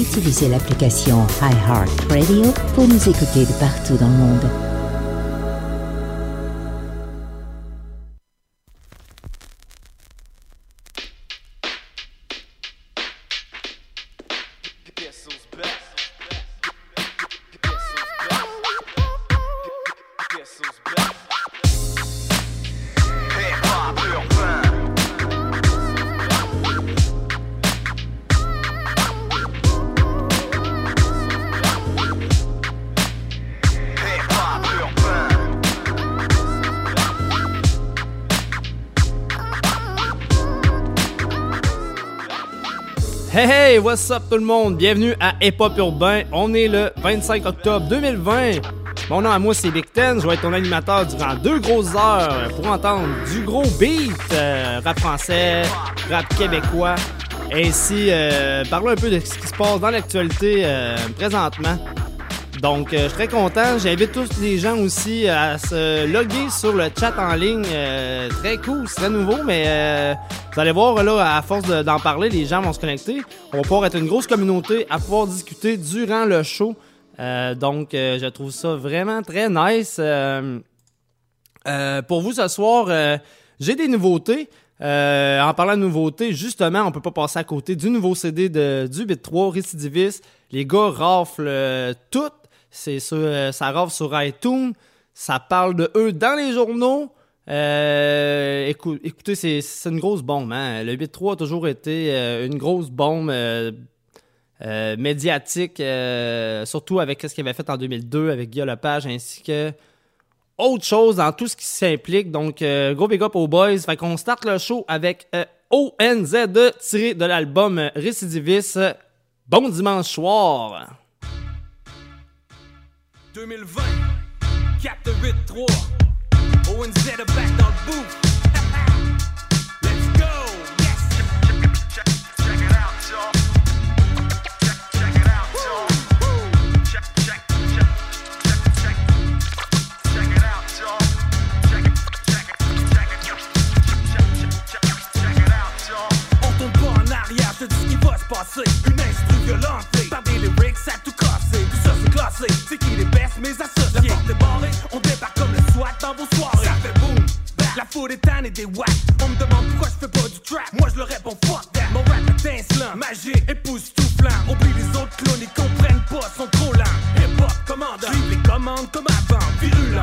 utilisez l'application iHeartRadio pour nous écouter de partout dans le monde. What's up tout le monde? Bienvenue à Hip Hop Urbain. On est le 25 octobre 2020. Mon nom à moi c'est Big Ten. Je vais être ton animateur durant deux grosses heures pour entendre du gros beat, euh, rap français, rap québécois, ainsi euh, parler un peu de ce qui se passe dans l'actualité euh, présentement. Donc, euh, je suis très content. J'invite tous les gens aussi à se loguer sur le chat en ligne. Euh, très cool, c'est très nouveau, mais euh, vous allez voir, là, à force de- d'en parler, les gens vont se connecter. On va pouvoir être une grosse communauté à pouvoir discuter durant le show. Euh, donc, euh, je trouve ça vraiment très nice. Euh, euh, pour vous ce soir, euh, j'ai des nouveautés. Euh, en parlant de nouveautés, justement, on peut pas passer à côté du nouveau CD de, du Bit 3, Récidiviste. Les gars raflent euh, tout. C'est sur, euh, ça rafle sur iTunes. Ça parle de eux dans les journaux. Euh, écou- écoutez, c'est, c'est une grosse bombe. Hein? Le Bit 3 a toujours été euh, une grosse bombe médiatique, surtout avec ce qu'il avait fait en 2002 avec Guy Lepage ainsi que autre chose dans tout ce qui s'implique. Donc, gros big up aux boys. Fait qu'on starte le show avec ONZ tiré de l'album Récidiviste. Bon dimanche soir. 2020, 4 8 3 ONZ est back dans le booth. Let's go! Yes! Check it out, y'all. Check it out, y'all. Check, check, check, check, check. Check it out, y'all. Check it, check it, check it, check, check, check, check it out, y'all. On tombe pas en arrière, je te dis ce qui va se passer. Une instru violentée, par des lyrics à tout casser. Tout c'est qui les baisse mes associés. La porte est barrée, on débarque comme le SWAT dans vos soirées. Ça fait back. la faute est tanne et des whack. On me demande pourquoi je fais pas du trap. Moi je leur réponds fuck that. Mon rap est insolent, magique, époustouflant. Oublie les autres clones, ils comprennent pas, sont trop lents. Hip hop, commandant, suivre les commandes comme avant. Virulent,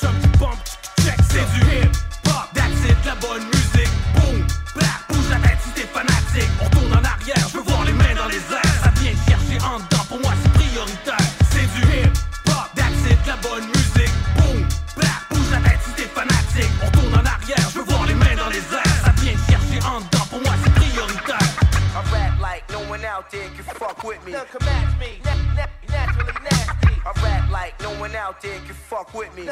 là. C'est like no one out there can fuck with me.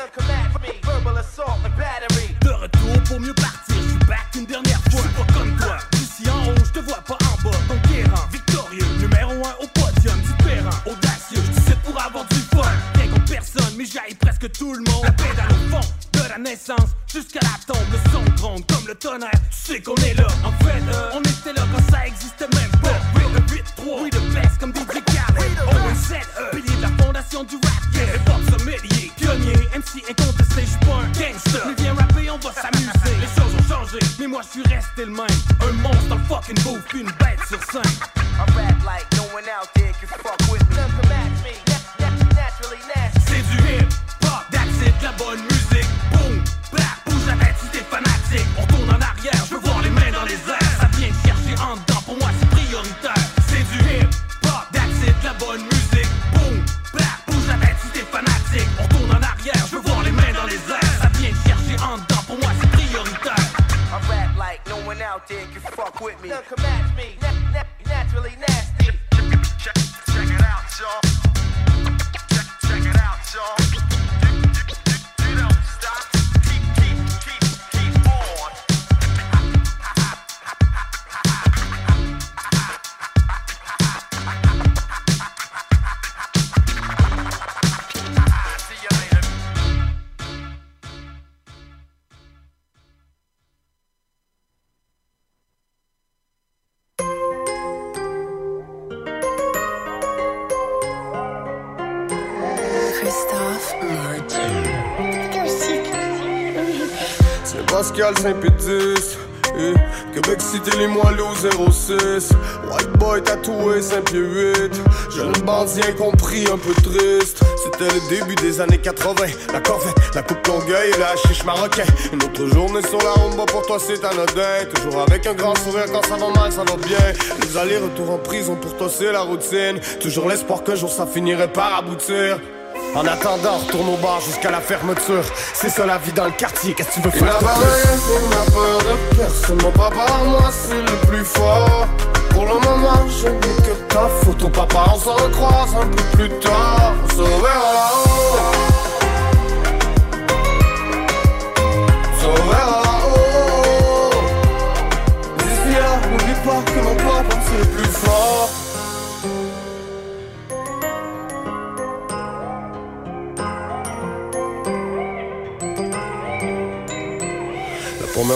Verbal assault and battery. De retour pour mieux partir, je suis back une dernière fois. Je suis pas comme toi, d'ici en haut, je te vois pas en bas. Conquérant, victorieux, numéro un au podium, différent, audacieux. Je c'est pour avoir du fun. Bien contre personne, mais j'aille presque tout le monde. La pédale au fond, de la naissance jusqu'à la tombe. Le son gronde comme le tonnerre, tu sais qu'on est Pascal Saint-Pédis. Eh, Québec City, les moelleux 06 White boy tatoué 5 pieds 8 Jeune bandit incompris, un peu triste. C'était le début des années 80 La corvette, la coupe longueuil et la chiche marocain Une autre journée sur la rumba pour toi c'est anodin. Toujours avec un grand sourire quand ça va mal, ça va bien. Les allers-retours en prison pour toi c'est la routine. Toujours l'espoir qu'un jour ça finirait par aboutir en attendant, retourne au bar jusqu'à la fermeture. C'est ça la vie dans le quartier, qu'est-ce que tu veux faire? Il n'a peur de personne, mon papa, moi c'est le plus fort. Pour le moment, je n'ai que ta photo, papa, on se recroise un peu plus tard. On se reverra là-haut. On se là-haut. Pas que mon papa c'est le plus fort.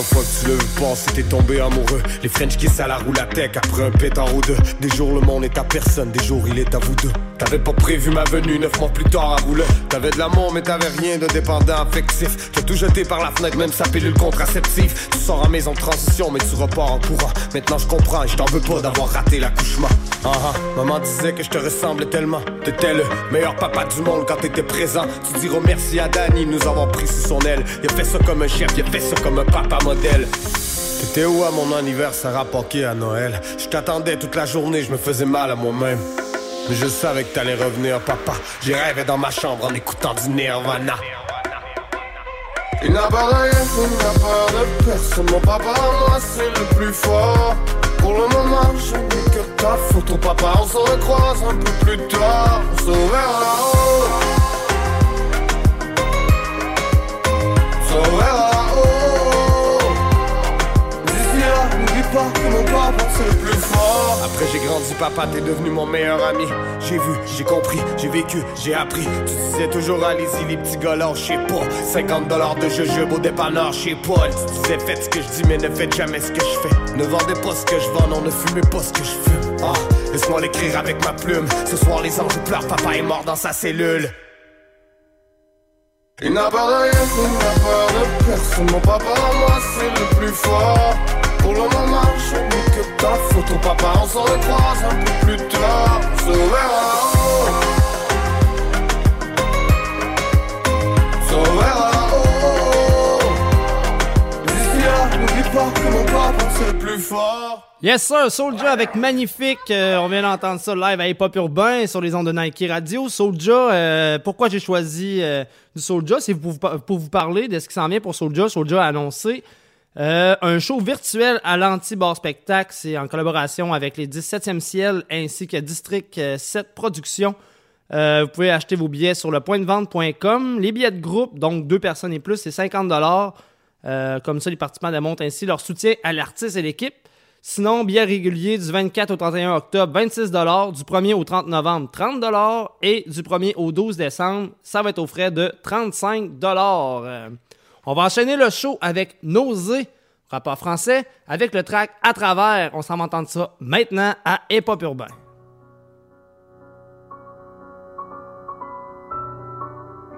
Fois tu vu passer, t'es tombé amoureux. Les French kiss à la roue la tech après un pétard ou deux. Des jours le monde est à personne, des jours il est à vous deux. T'avais pas prévu ma venue, neuf mois plus tard à rouler. T'avais de l'amour, mais t'avais rien de dépendant affectif. T'as tout jeté par la fenêtre, même sa pilule contraceptive. Tu sors en maison transition, mais tu repars en courant. Maintenant je comprends et je t'en veux pas d'avoir raté l'accouchement. Ah ah, maman disait que je te ressemblais tellement. T'étais le meilleur papa du monde quand t'étais présent. Tu diras merci à Danny nous avoir pris sous son aile. Il a fait ça comme un chef, il a fait ça comme un papa modèle. T'étais où à mon anniversaire à Poké à Noël? Je t'attendais toute la journée, je me faisais mal à moi-même. Mais je savais que t'allais revenir, papa. J'ai rêvé dans ma chambre en écoutant du Nirvana. Il n'a pas rien, il n'a peur de personne. Mon papa, moi, c'est le plus fort. Pour le moment, je n'ai que ta photo, papa. On se recroise un peu plus tard. On se reverra là-haut. On se reverra là-haut. D'ici là, n'oublie pas que mon papa, c'est le plus. Après, j'ai grandi, papa, t'es devenu mon meilleur ami. J'ai vu, j'ai compris, j'ai vécu, j'ai appris. Tu disais toujours, allez-y, les petits gars je sais pas. 50 dollars de jujube au dépanneur, sais pas. Tu disais, faites ce que je dis, mais ne faites jamais ce que je fais. Ne vendez pas ce que je vends, non, ne fumez pas ce que je fume. Ah, laisse-moi l'écrire avec ma plume. Ce soir, les anges pleurent, papa est mort dans sa cellule. Il n'a pas de rien, il n'a peur de personne. Mon papa, moi, c'est le plus fort. Pour le moment, je ta photo, papa. On se recroise un peu plus tard. On se là-haut. On se pas que mon papa, c'est plus fort. Yes sir, Soulja avec Magnifique. Euh, on vient d'entendre ça live à Hip Hop Urbain sur les ondes de Nike Radio. Soulja, euh, pourquoi j'ai choisi euh, du Soulja? C'est pour, pour vous parler de ce qui s'en vient pour Soulja. Soulja a annoncé euh, un show virtuel à l'Anti-Bar Spectacle. C'est en collaboration avec les 17e Ciel ainsi que District euh, 7 Productions. Euh, vous pouvez acheter vos billets sur le pointdevente.com. Les billets de groupe, donc deux personnes et plus, c'est 50 euh, Comme ça, les participants démontrent ainsi leur soutien à l'artiste et l'équipe. Sinon, billets réguliers du 24 au 31 octobre, 26 Du 1er au 30 novembre, 30 Et du 1er au 12 décembre, ça va être au frais de 35 Euh, On va enchaîner le show avec Nausée, rapport français, avec le track À travers. On s'en va entendre ça maintenant à Hip Hop Urbain.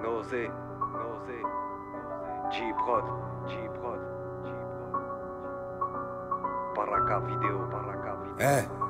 Nausée, nausée, G-Prod, G-Prod, G-Prod. Baraka vidéo, Baraka vidéo. Eh.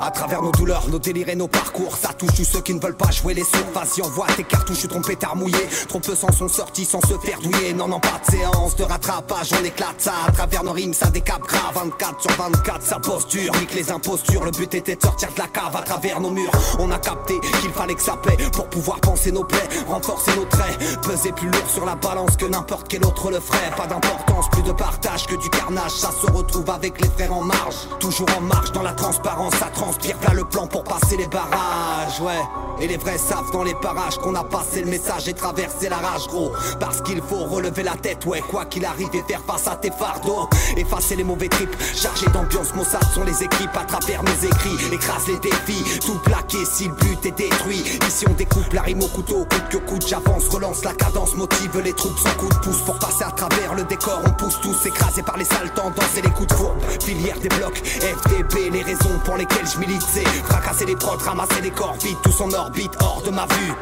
À travers nos douleurs, nos délires et nos parcours, ça touche tous ceux qui ne veulent pas jouer les sourds. Vas-y, envoie tes cartouches, ton pétard mouillé. Trop peu s'en sont sortis sans se faire douiller. Non, non, pas de séance de rattrapage, on éclate ça. À travers nos rimes, ça décape grave. 24 sur 24, sa posture, nique les impostures. Le but était de sortir de la cave à travers nos murs. On a capté qu'il fallait que ça plaît pour pouvoir penser nos plaies, renforcer nos traits. Peser plus lourd sur la balance que n'importe quel autre le ferait. Pas d'importance, plus de partage que du carnage. Ça se retrouve avec les frères en marge. Toujours en marche dans la transparence, ça transpire. Là le plan pour passer les barrages, ouais. Et les vrais savent dans les parages qu'on a passé le message et traversé la rage, gros. Parce qu'il faut relever la tête, ouais. Quoi qu'il arrive et faire face à tes fardeaux. Effacer les mauvais trips, chargés d'ambiance, Mossad sont les équipes à travers nos écrits. Écrase les défis, tout plaqué si le but est détruit. Ici on découpe la rime au couteau, coûte que coûte. J'avance, relance la cadence, motive les troupes sans coup de pouce pour passer à travers le décor. On pousse tous écrasés par les sales tendances et les coups de fourbe. Filière des blocs, FDP, les raisons pour lesquelles je milite, c'est fracasser les prods, ramasser les corps vides, tous en orbite, hors de ma vue.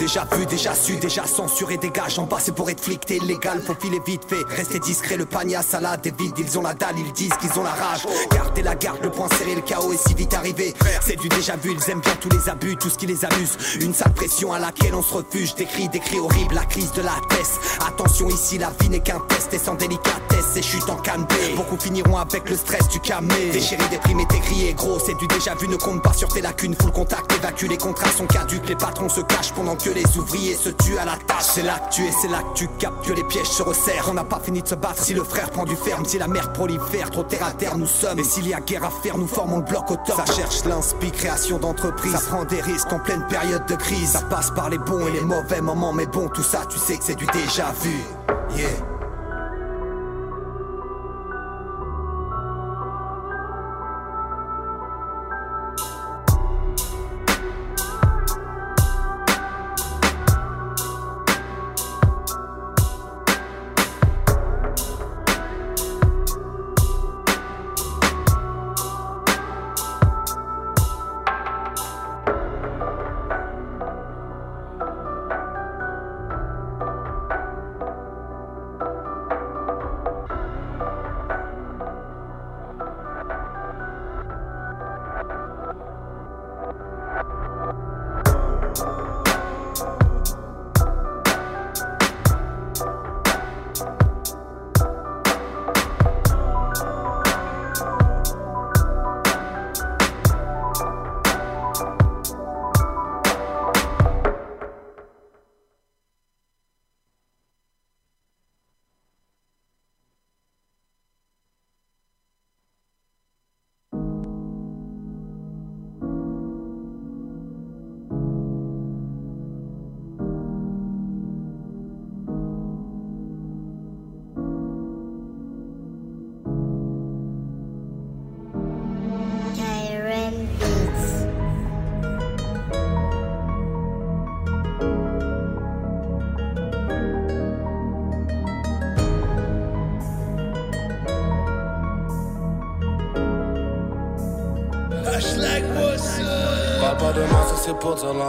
Déjà vu, déjà su, déjà censuré, dégage en bas, c'est pour être flic, t'es illégal, faut filer vite fait, rester discret, le panier à salade est vide, ils ont la dalle, ils disent qu'ils ont la rage, gardez la garde, le point serré, le chaos est si vite arrivé, c'est du déjà vu, ils aiment bien tous les abus, tout ce qui les amuse, une sale pression à laquelle on se refuge, des cris, des cris horribles, la crise de la tête, attention ici, la vie n'est qu'un test, et sans délicatesse, et chute en canne beaucoup finiront avec le stress du camé, déchiré, déprimé, t'es crié, gros, c'est du déjà vu, ne compte pas sur tes lacunes, full contact, évacue, les contrats sont caduques, les patrons se cachent pendant que les ouvriers se tuent à la tâche, c'est là que tu es, c'est là que tu captes que les pièges se resserrent, on n'a pas fini de se battre, si le frère prend du ferme, si la mère prolifère, trop terre à terre nous sommes, et s'il y a guerre à faire, nous formons le bloc au top, ça cherche l'inspi, création d'entreprise, ça prend des risques en pleine période de crise, ça passe par les bons et les mauvais moments, mais bon, tout ça, tu sais que c'est du déjà vu, yeah.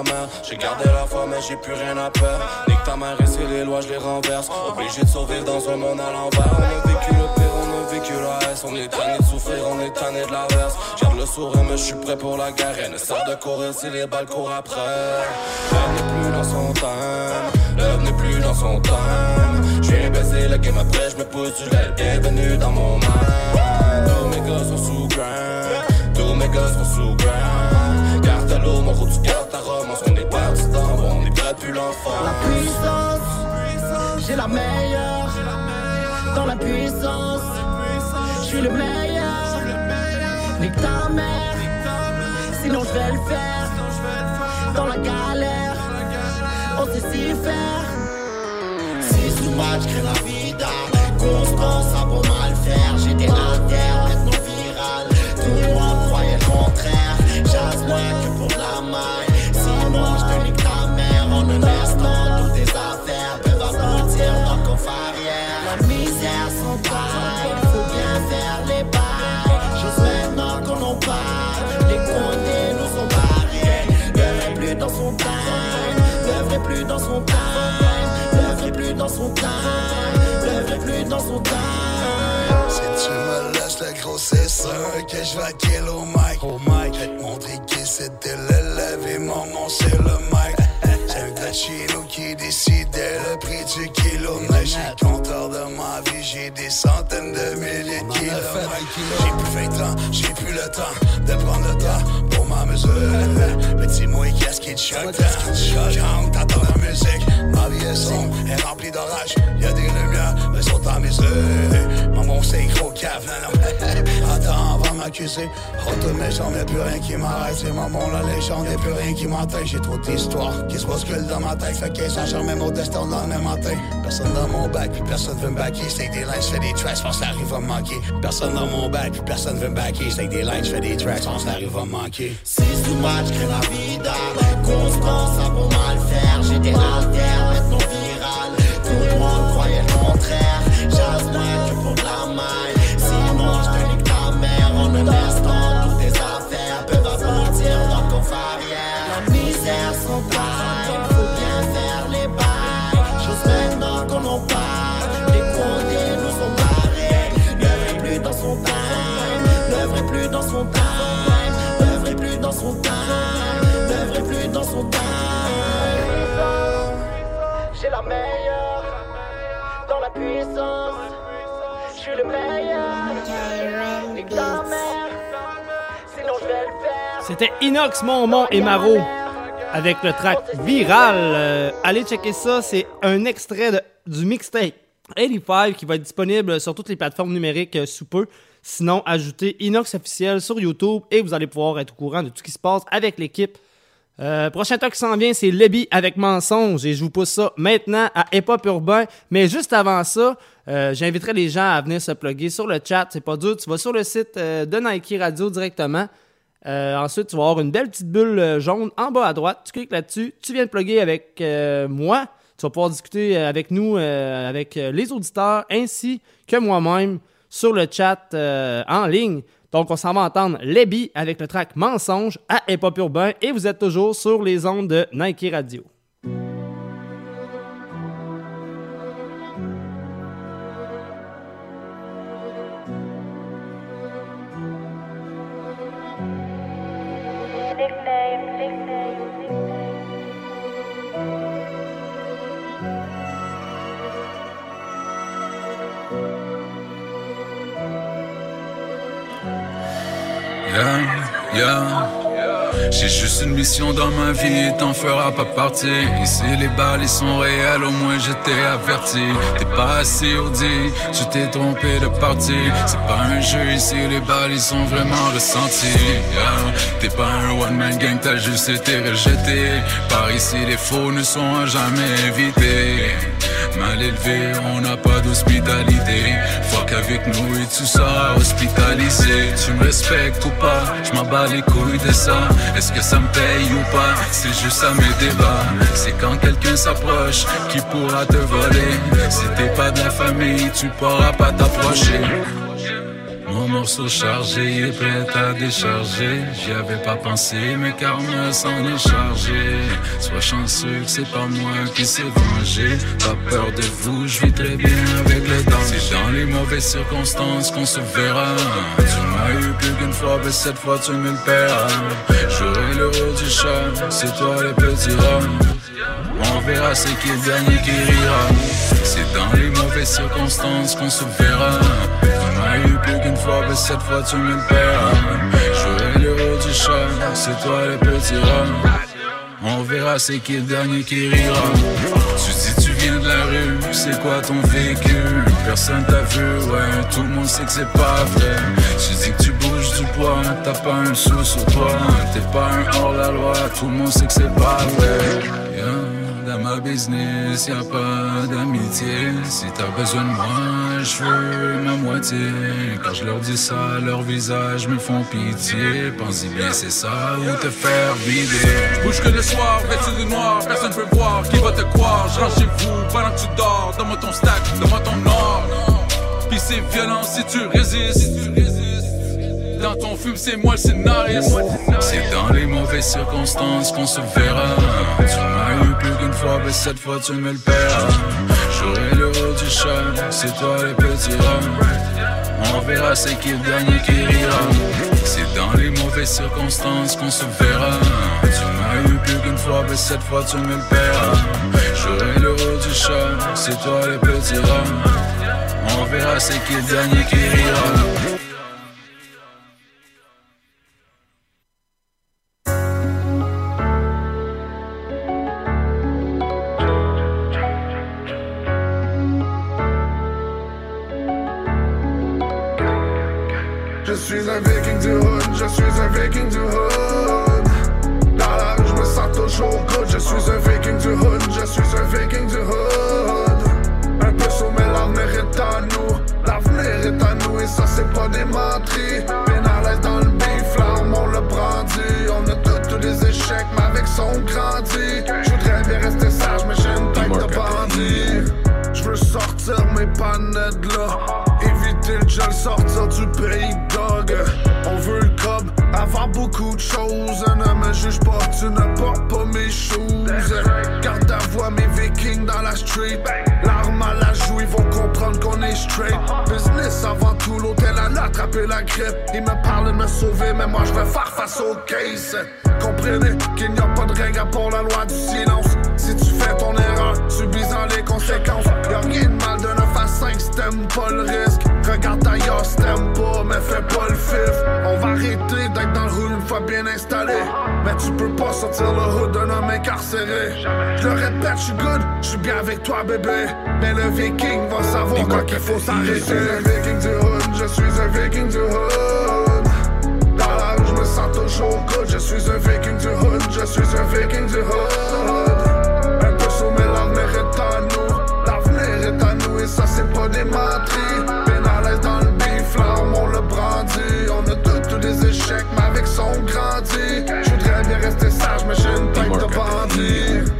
La. J'ai gardé la foi, mais j'ai plus rien à perdre. Nique ta mère et c'est les lois, je les renverse. Obligé de survivre dans un monde à l'envers. On a vécu le pire, on a vécu la S. On est tanné de souffrir, on est tanné de l'averse. Garde le sourire, mais je suis prêt pour la guerre. Elle ne sert de courir si les balles courent après. Elle n'est plus dans son time. L'œuvre n'est plus dans son time. J'ai baissé la game après, je me pousse du lait. Bienvenue dans mon mind. Tous mes gars sont sous grind. Tous mes gars sont sous grind. Garde à l'eau, mon route, tu gardes l'enfant. La puissance, j'ai la meilleure. Dans la puissance, je suis le meilleur. Nique ta mère, sinon je vais le faire. Dans la galère, on sait s'y faire. Si sous match crée la vida, constance, ça pour mal faire. J'étais à terre, maintenant viral. Tout le monde croyait le contraire. Jase moins que pour La misère s'entaille, faut bien faire les bails. Juste maintenant qu'on en parle, les condés nous sont. L'œuvre est plus dans son time, est plus dans son time, est plus dans son time, plus dans son time. Si tu me laisses le gros, c'est sûr que je vais kill au mic. Vais te montrer qui c'était l'élève et mon nom c'est le mic. C'est un gars le compteur de ma vie, j'ai des centaines de milliers de kilomètres. J'ai plus 20 ans, j'ai plus le temps de prendre le temps pour ma mesure. Mais dis-moi qu'est-ce qui te choque, quand t'entends la musique. Ma vie est sombre, est remplie d'orages. Y'a des lumières, mais sont en mesure. M'accuser. Retourne maison, mais plus rien qui m'arrête. C'est maman, la légende, y'a plus rien qui m'entête. J'ai trop d'histoires qui se bousculent dans ma tête. Fait qu'ils sont même au destin le lendemain matin. Personne dans mon bac, puis personne veut me backer. C'est des lines, je fais des tracks, pense que arrive à me manquer. Personne dans mon bac, puis personne veut me backer. C'est des lines, je fais des tracks, pense que arrive à me manquer. Si sous match crée la vida, constance, ça pour mal faire. J'étais alter, maintenant viral. Tout le monde croyait le contraire. Le restant, toutes tes affaires peuvent aboutir dans ton farrière. La misère sans taille, faut bien faire les bails. Chose maintenant qu'on en parle, les condés nous ont barrés. N'œuvrez plus dans son time, n'œuvrez plus dans son time, n'œuvrez plus dans son time, n'œuvrez plus dans son time. J'ai la meilleure dans la puissance. Je suis le meilleur. C'était Inox, Monmont et Maro avec le track Viral. Euh, allez checker ça, c'est un extrait du mixtape 85 qui va être disponible sur toutes les plateformes numériques euh, sous peu. Sinon, ajoutez Inox officiel sur YouTube et vous allez pouvoir être au courant de tout ce qui se passe avec l'équipe. Euh, prochain talk qui s'en vient, c'est Lebby avec Mensonge et je vous pousse ça maintenant à Hip Hop Urbain. Mais juste avant ça, j'inviterai les gens à venir se plugger sur le chat. C'est pas dur, tu vas sur le site de Nike Radio directement. Euh, ensuite, tu vas avoir une belle petite bulle euh, jaune en bas à droite. Tu cliques là-dessus, tu viens de plugger avec euh, moi. Tu vas pouvoir discuter avec nous, avec les auditeurs, ainsi que moi-même sur le chat en ligne. Donc, on s'en va entendre Lebby avec le track Mensonge à Hip Urbain et vous êtes toujours sur les ondes de Nike Radio. Yeah, yeah. J'ai juste une mission dans ma vie, t'en feras pas partie. Ici les balles ils sont réels, au moins j'étais averti. T'es pas assez audit, tu t'es trompé de parti. C'est pas un jeu ici, les balles ils sont vraiment ressentis. T'es pas un one man gang, t'as juste été rejeté. Par ici les faux ne sont à jamais invités. Mal élevé, on n'a pas d'hospitalité. Fuck avec nous et tu seras hospitalisé. Tu me respectes ou pas, je m'en bats les couilles de ça. Est-ce que ça me paye ou pas, c'est juste ça mes débats. C'est quand quelqu'un s'approche qui pourra te voler. Si t'es pas de la famille, tu pourras pas t'approcher. Mon morceau chargé est prêt à décharger. J'y avais pas pensé, mais karma s'en est chargé. Sois chanceux que c'est pas moi qui s'est vengé. Pas peur de vous, je vis très bien avec les dents. C'est dans les mauvaises circonstances qu'on se verra. Tu m'as eu plus qu'une fois, mais cette fois tu me le paieras. J'aurai le rôle du chat, c'est toi le petit rat. On verra c'est qui le dernier qui rira. C'est dans les mauvaises circonstances qu'on se verra. Tu m'as eu plus qu'une fois, mais cette fois tu me le paieras. J'aurai le du chat, c'est toi le petit rat. On verra c'est qui le dernier qui rira. Tu dis tu viens de la rue, c'est quoi ton véhicule Personne t'a vu, ouais, tout le monde sait que c'est pas vrai. Tu dis que tu bouges du poids, t'as pas un sou sur toi. T'es pas un hors-la-loi, tout le monde sait que c'est pas vrai. Business, y a pas d'amitié. Si t'as besoin de moi, je veux ma moitié. Quand je leur dis ça, leurs visages me font pitié. Pense-y bien, c'est ça ou te faire vider. Bouge que le soir, vêtu de noir, personne peut voir qui va te croire. Je rentre chez vous pendant que tu dors, donne-moi ton stack, donne-moi ton or. Puis c'est violent si tu résistes. Dans ton film, c'est moi le scénariste. C'est dans les mauvaises circonstances qu'on se verra. Tu qu'une fois, mais cette fois tu me le paieras. J'aurai le rôle du chat, c'est toi le petit rat. On verra c'est qui le dernier qui rira. C'est dans les mauvaises circonstances qu'on se verra. Tu m'as eu plus qu'une fois, mais cette fois tu me le paieras. J'aurai le rôle du chat, c'est toi le petit rat. On verra c'est qui le dernier qui rira. Viking du hood. Dans la rue, je me sens toujours good. Je suis un viking du hood, je suis un viking du hood. Un peu sommet, l'avenir est à nous. L'avenir est à nous et ça, c'est pas des menteries. Bien à l'aise dans le beef, l'arme, on le brandit. On a tous tous des échecs, mais avec son grandi. Je voudrais bien rester sage, mais j'ai une tête de bandit. Je veux sortir mes panettes là. Éviter le gel, sortir du pays beaucoup de choses. Ne me juge pas, tu ne portes pas mes choses. Garde à voix mes vikings dans la street. L'arme à la joue, ils vont comprendre qu'on est straight. Business avant tout, l'hôtel a attrapé la grippe. Ils me parlent de me sauver, mais moi je vais faire face au case. Comprenez qu'il n'y a pas de règle pour la loi du silence. Si tu fais ton erreur, subis-en les conséquences. Y'a rien de mal de ne faire t'aimes pas le risque. Regarde ailleurs si t'aimes mais fais pas le fif. On va arrêter d'être dans le rue une fois bien installé. Mais tu peux pas sortir le hood d'un homme incarcéré. Je le répète, je suis good, je suis bien avec toi, bébé. Mais le viking va savoir quand il faut s'arrêter. Je suis un viking du hood, je suis un viking du hood. Dans la rue, je me sens toujours good. Je suis un viking du hood, je suis un viking du hood. Un peu sommet, l'avenir est à nous. L'avenir est à nous et ça, c'est pas des menteries. Échecs, mais avec ça, on grandit. Je voudrais bien rester sage, mais j'ai une tête de bandit.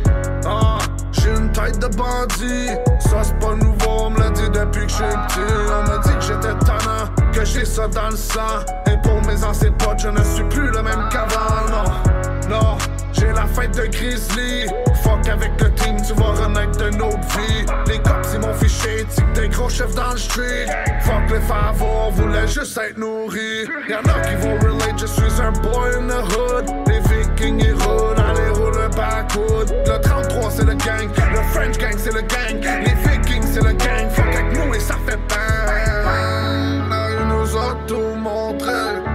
Ah, j'ai une tête de bandit. Ça, c'est pas nouveau, on me l'a dit depuis que je suis petit. On m'a dit que j'étais tannant, que j'ai ça dans le sang. Et pour mes anciens potes, je ne suis plus le même qu'avant, non. Non, j'ai la fête de Grizzly. Fuck avec le team, tu vas renaître de notre vie. Les cops, ils m'ont fiché, tic des gros chefs dans le street. Fuck les favors, on voulait juste être nourris. Y'en a qui vont relate, je suis un boy in the hood. Les vikings, ils roulent, allez, roule le backwood. Le 33, c'est le gang. Le French gang, c'est le gang. Les vikings, c'est le gang. Fuck avec nous et ça fait bang. La rue nous a tout montré.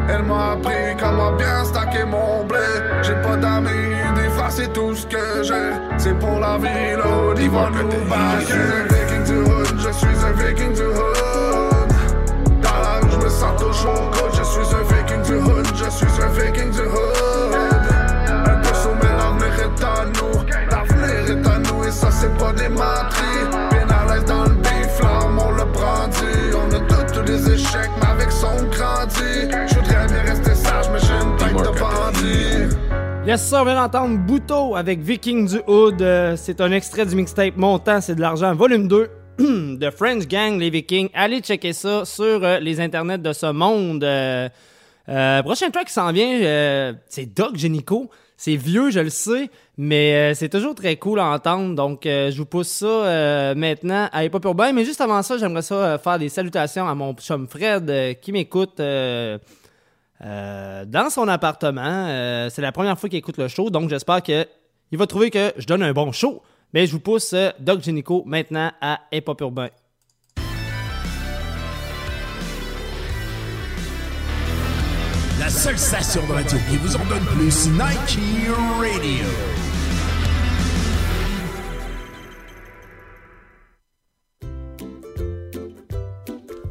Elle m'a appris comment bien stacker mon blé. J'ai pas d'amis, c'est tout ce que j'ai. C'est pour la vie, là, ils vont nous backer. Je suis un viking du hood, je suis un viking du hood. Dans la rue, je me sens toujours good. Je suis un viking du hood, je suis un viking du hood. Un peu sommet, l'avenir est à nous. L'avenir est à nous et ça, c'est pas des menteries. Bien à l'aise dans le bif, l'arme, on le brandit. On a tous des échecs, mais avec ça, on Yes, ça, on vient d'entendre Bouteau avec Viking du Hood. Euh, c'est un extrait du mixtape Montant, c'est de l'argent, volume 2 de French Gang, les Vikings. Allez checker ça sur euh, les internets de ce monde. Euh, prochain track qui s'en vient, c'est Doc Genico. C'est vieux, je le sais, mais c'est toujours très cool à entendre. Donc, je vous pousse ça maintenant à Hip Hop Urbain. Mais juste avant ça, j'aimerais ça faire des salutations à mon chum Fred qui m'écoute euh, dans son appartement. Euh, c'est la première fois qu'il écoute le show, donc j'espère que il va trouver que je donne un bon show. Mais je vous pousse euh, Doc Genico maintenant à Hip Hop Urbain. La seule station de radio qui vous en donne plus, Nike Radio.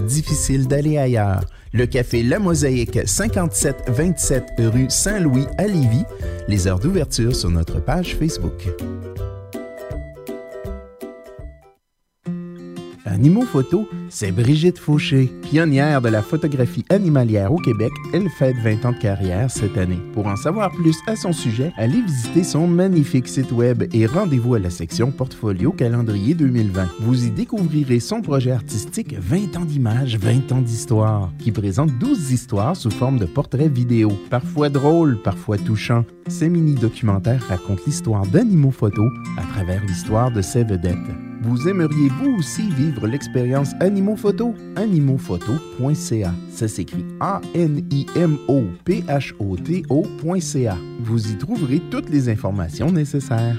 difficile d'aller ailleurs. Le café La Mosaïque, 5727 rue Saint-Louis à Lévis. Les heures d'ouverture sur notre page Facebook. Animaux Photo, c'est Brigitte Fauché, pionnière de la photographie animalière au Québec. Elle fête 20 ans de carrière cette année. Pour en savoir plus à son sujet, allez visiter son magnifique site web et rendez-vous à la section Portfolio Calendrier 2020. Vous y découvrirez son projet artistique 20 ans d'images, 20 ans d'histoire, qui présente 12 histoires sous forme de portraits vidéo, parfois drôles, parfois touchants. Ces mini-documentaires racontent l'histoire d'Animaux Photo à travers l'histoire de ses vedettes. Vous aimeriez vous aussi vivre l'expérience Animaux Photo? Animauxphoto.ca. Ça s'écrit A-N-I-M-O-P-H-O-T-O.ca. Vous y trouverez toutes les informations nécessaires.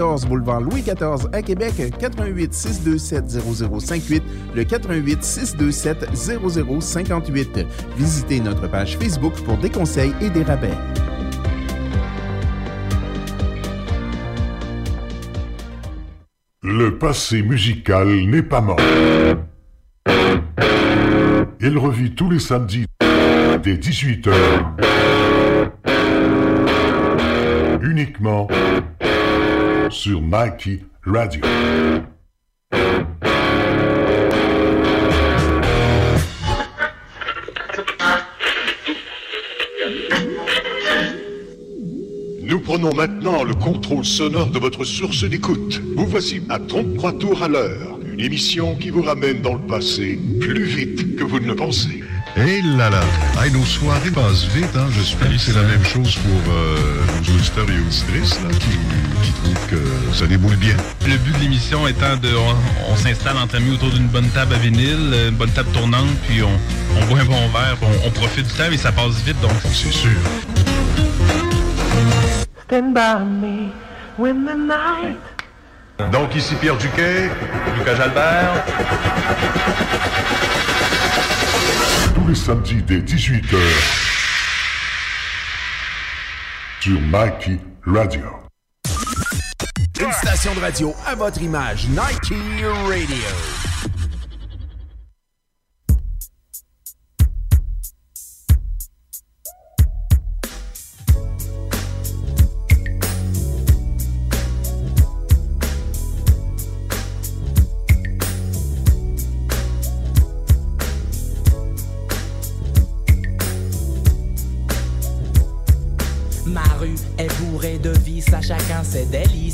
14 boulevard Louis XIV à Québec, 88 627 0058, le 88 627 0058. Visitez notre page Facebook pour des conseils et des rabais. Le passé musical n'est pas mort. Il revit tous les samedis dès 18h. Uniquement sur Nike Radio. Nous prenons maintenant le contrôle sonore de votre source d'écoute. Vous voici à 33 tours à l'heure. Une émission qui vous ramène dans le passé plus vite que vous ne le pensez. Hé là là! Hey, nos soirées passent vite, hein? J'espère que c'est la même chose pour euh, nos auditeurs et auditrices là, qui, qui trouvent que ça déboule bien. Le but de l'émission étant de. On, on s'installe entre amis autour d'une bonne table à vinyle, une bonne table tournante, puis on, on boit un bon verre, puis on, on profite du temps et ça passe vite, donc. C'est sûr. Stand by me when the night. Donc ici Pierre Duquet, Lucas Jalbert. Tous les samedis dès 18h. Sur Nike Radio. Une station de radio à votre image, Nike Radio.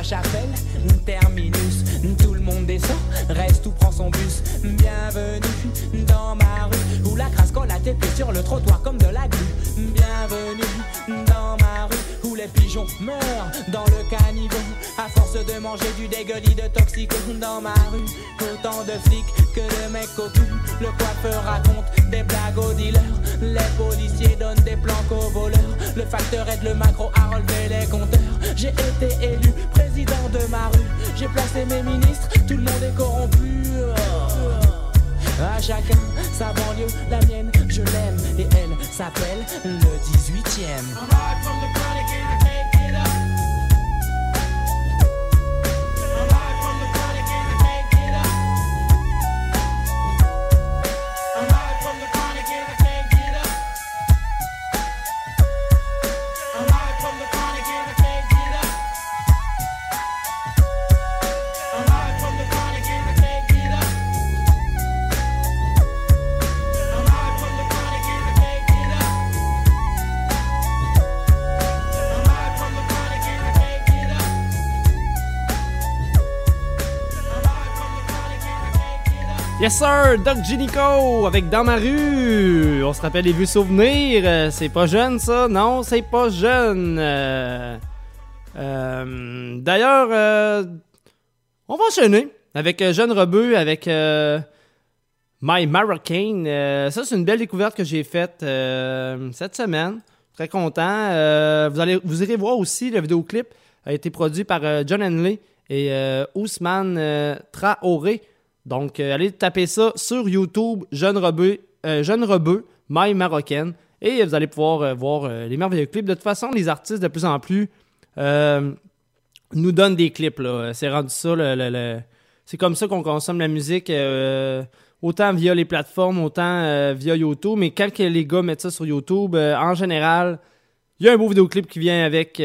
La chapelle, terminus, tout le monde descend, reste ou prend son bus. Bienvenue dans ma rue, où la crasse colle à tes pieds sur le trottoir comme de la glu. Bienvenue dans ma rue, où les pigeons meurent dans le caniveau. À force de manger du dégueulis de toxico dans ma rue, autant de flics que de mecs au. Le coiffeur raconte des blagues aux dealers, les policiers donnent des planques aux voleurs. Le facteur aide le macro à relever les compteurs. J'ai été élu président de ma rue. J'ai placé mes ministres, tout le monde est corrompu. À chacun sa banlieue, la mienne, je l'aime. Et elle s'appelle le 18ème. Doc Ginico avec Dans ma rue. On se rappelle les vieux souvenirs. Euh, c'est pas jeune ça? Non, c'est pas jeune. Euh, euh, D'ailleurs, on va enchaîner avec Jeune Rebeu, avec My Marrocaine. Euh, ça, c'est une belle découverte que j'ai faite cette semaine. Très content. Vous, allez, vous irez voir aussi le vidéoclip a été produit par John Henley et Ousmane Traoré. Donc, euh, allez taper ça sur YouTube, Jeune Rebeu, euh, Jeune My Marocaine. Et vous allez pouvoir euh, voir euh, les merveilleux clips. De toute façon, les artistes, de plus en plus, nous donnent des clips. C'est rendu ça. C'est comme ça qu'on consomme la musique. autant via les plateformes, autant via YouTube. Mais quand les gars mettent ça sur YouTube, en général, il y a un beau vidéoclip qui vient avec.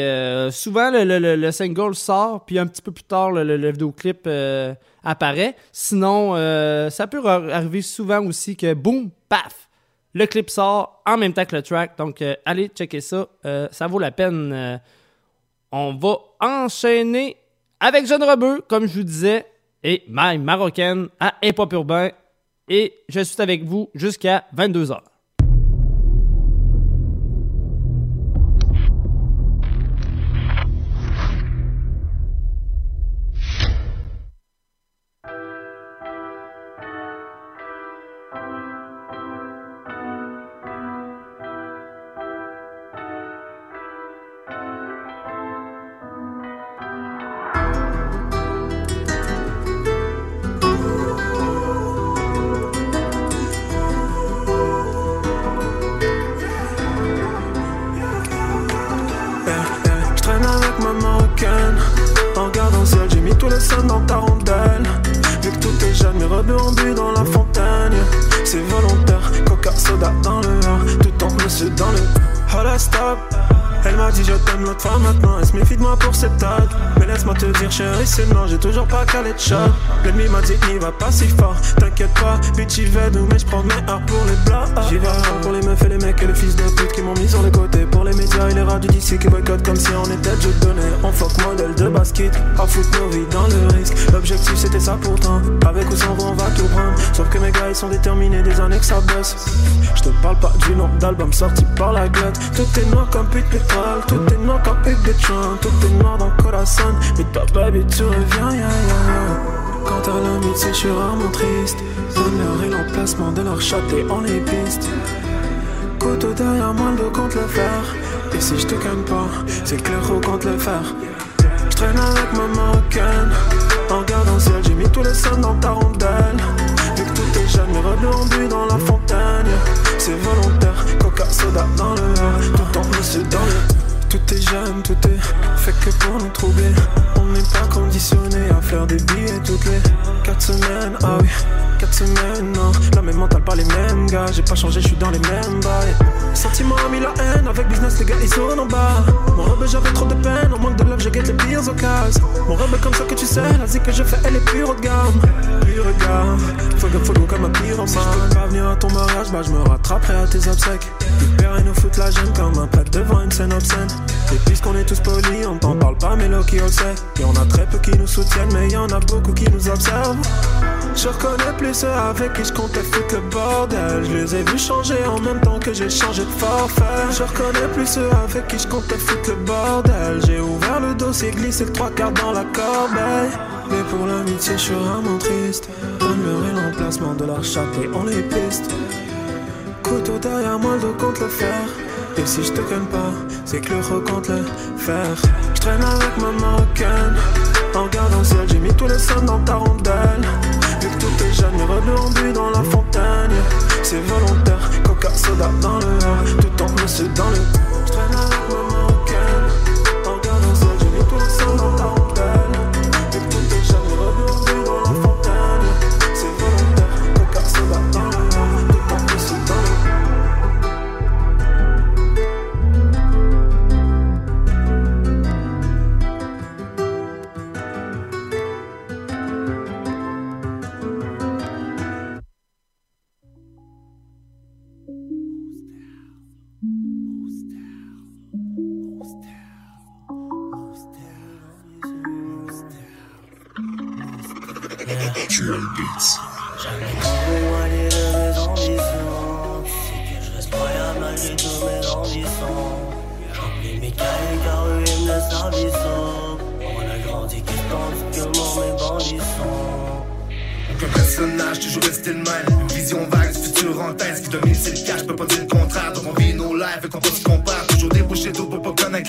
souvent, le, le- le- le single sort, puis un petit peu plus tard, le, le- vidéoclip apparaît. Sinon, euh, ça peut ar- arriver souvent aussi que, boum, paf, le clip sort en même temps que le track. Donc, euh, allez checker ça. euh, ça vaut la peine. on va enchaîner avec Jeune Rebeu, comme je vous disais, et My Marocaine à Hip Hop Urbain. Et je suis avec vous jusqu'à 22h. Fois maintenant Elle se méfie de moi pour cette tag Mais laisse-moi te dire chérie c'est non J'ai toujours pas calé de shot L'ennemi m'a dit n'y va pas si fort. T'inquiète pas bitch j'y vais d'où mais je prends mes heures pour les blas J'y vais d'ici qui boycottent comme si on était je donnais On fuck modèle de basket À foutre nos vies dans le risque. L'objectif c'était ça pourtant. Avec ou sans vous on va tout prendre. Sauf que mes gars ils sont déterminés des années que ça bosse Je te parle pas du nom d'album sorti par la glotte. Tout est noir comme pute pétrole Tout est noir comme Hugues Deschamps. Tout est noir dans Corazon. Mais toi baby tu reviens ya ya ya Quant à l'amitié je suis rarement triste. L'honneur et l'emplacement de leur châté on les piste. Couteau derrière moi le contre le fer Et si je te gagne pas C'est clair au contre le fer Je traîne avec ma marocaine En regardant ciel j'ai mis tous les sons dans ta rondelle. Vu que tout est jeune mes rebeux ont bu dans la fontaine. C'est volontaire Coca soda dans le verre. Tout en monsieur dans le tout est jeune, tout est fait que pour nous troubler. On n'est pas conditionné à faire des billets toutes les 4 semaines. Ah oui, 4 semaines, non. La même mentale, pas les mêmes gars. J'ai pas changé, je suis dans les mêmes bails. Sentiment a mis la haine, avec business, les gars ils sont en bas. Mon rebeu, j'avais trop de peine. En manque de love, je guette les pires occasions. Mon rebeu, comme ça que tu sais, la zik que je fais, elle est pure haut de gamme. Pure gamme, fuego, fuego comme un pyromane. Si je peux pas venir à ton mariage, bah je me rattraperai à tes obsèques. Et nous foutent la gêne comme un prêtre devant une scène obscène. Et puisqu'on est tous polis, on t'en parle pas, mais Loki on le sait. Et on a très peu qui nous soutiennent, mais y en a beaucoup qui nous observent. Je reconnais plus ceux avec qui je comptais foutre le bordel. Je les ai vus changer en même temps que j'ai changé de forfait. Je reconnais plus ceux avec qui je comptais foutre le bordel. J'ai ouvert le dossier, glissé le trois quarts dans la corbeille. Mais pour l'amitié, je suis vraiment triste. L'honneur et l'emplacement de leur châté, on les piste. Couteau derrière moi, le contre le fer. Et si je te connais pas, c'est que le re compte le faire. Je traîne avec ma marocaine. En regardant le ciel, j'ai mis tous les sons dans ta rondelle. Vu que tout est jeune, ont bu dans la fontaine. C'est volontaire, coca soda dans le. Tout en monsieur dans le.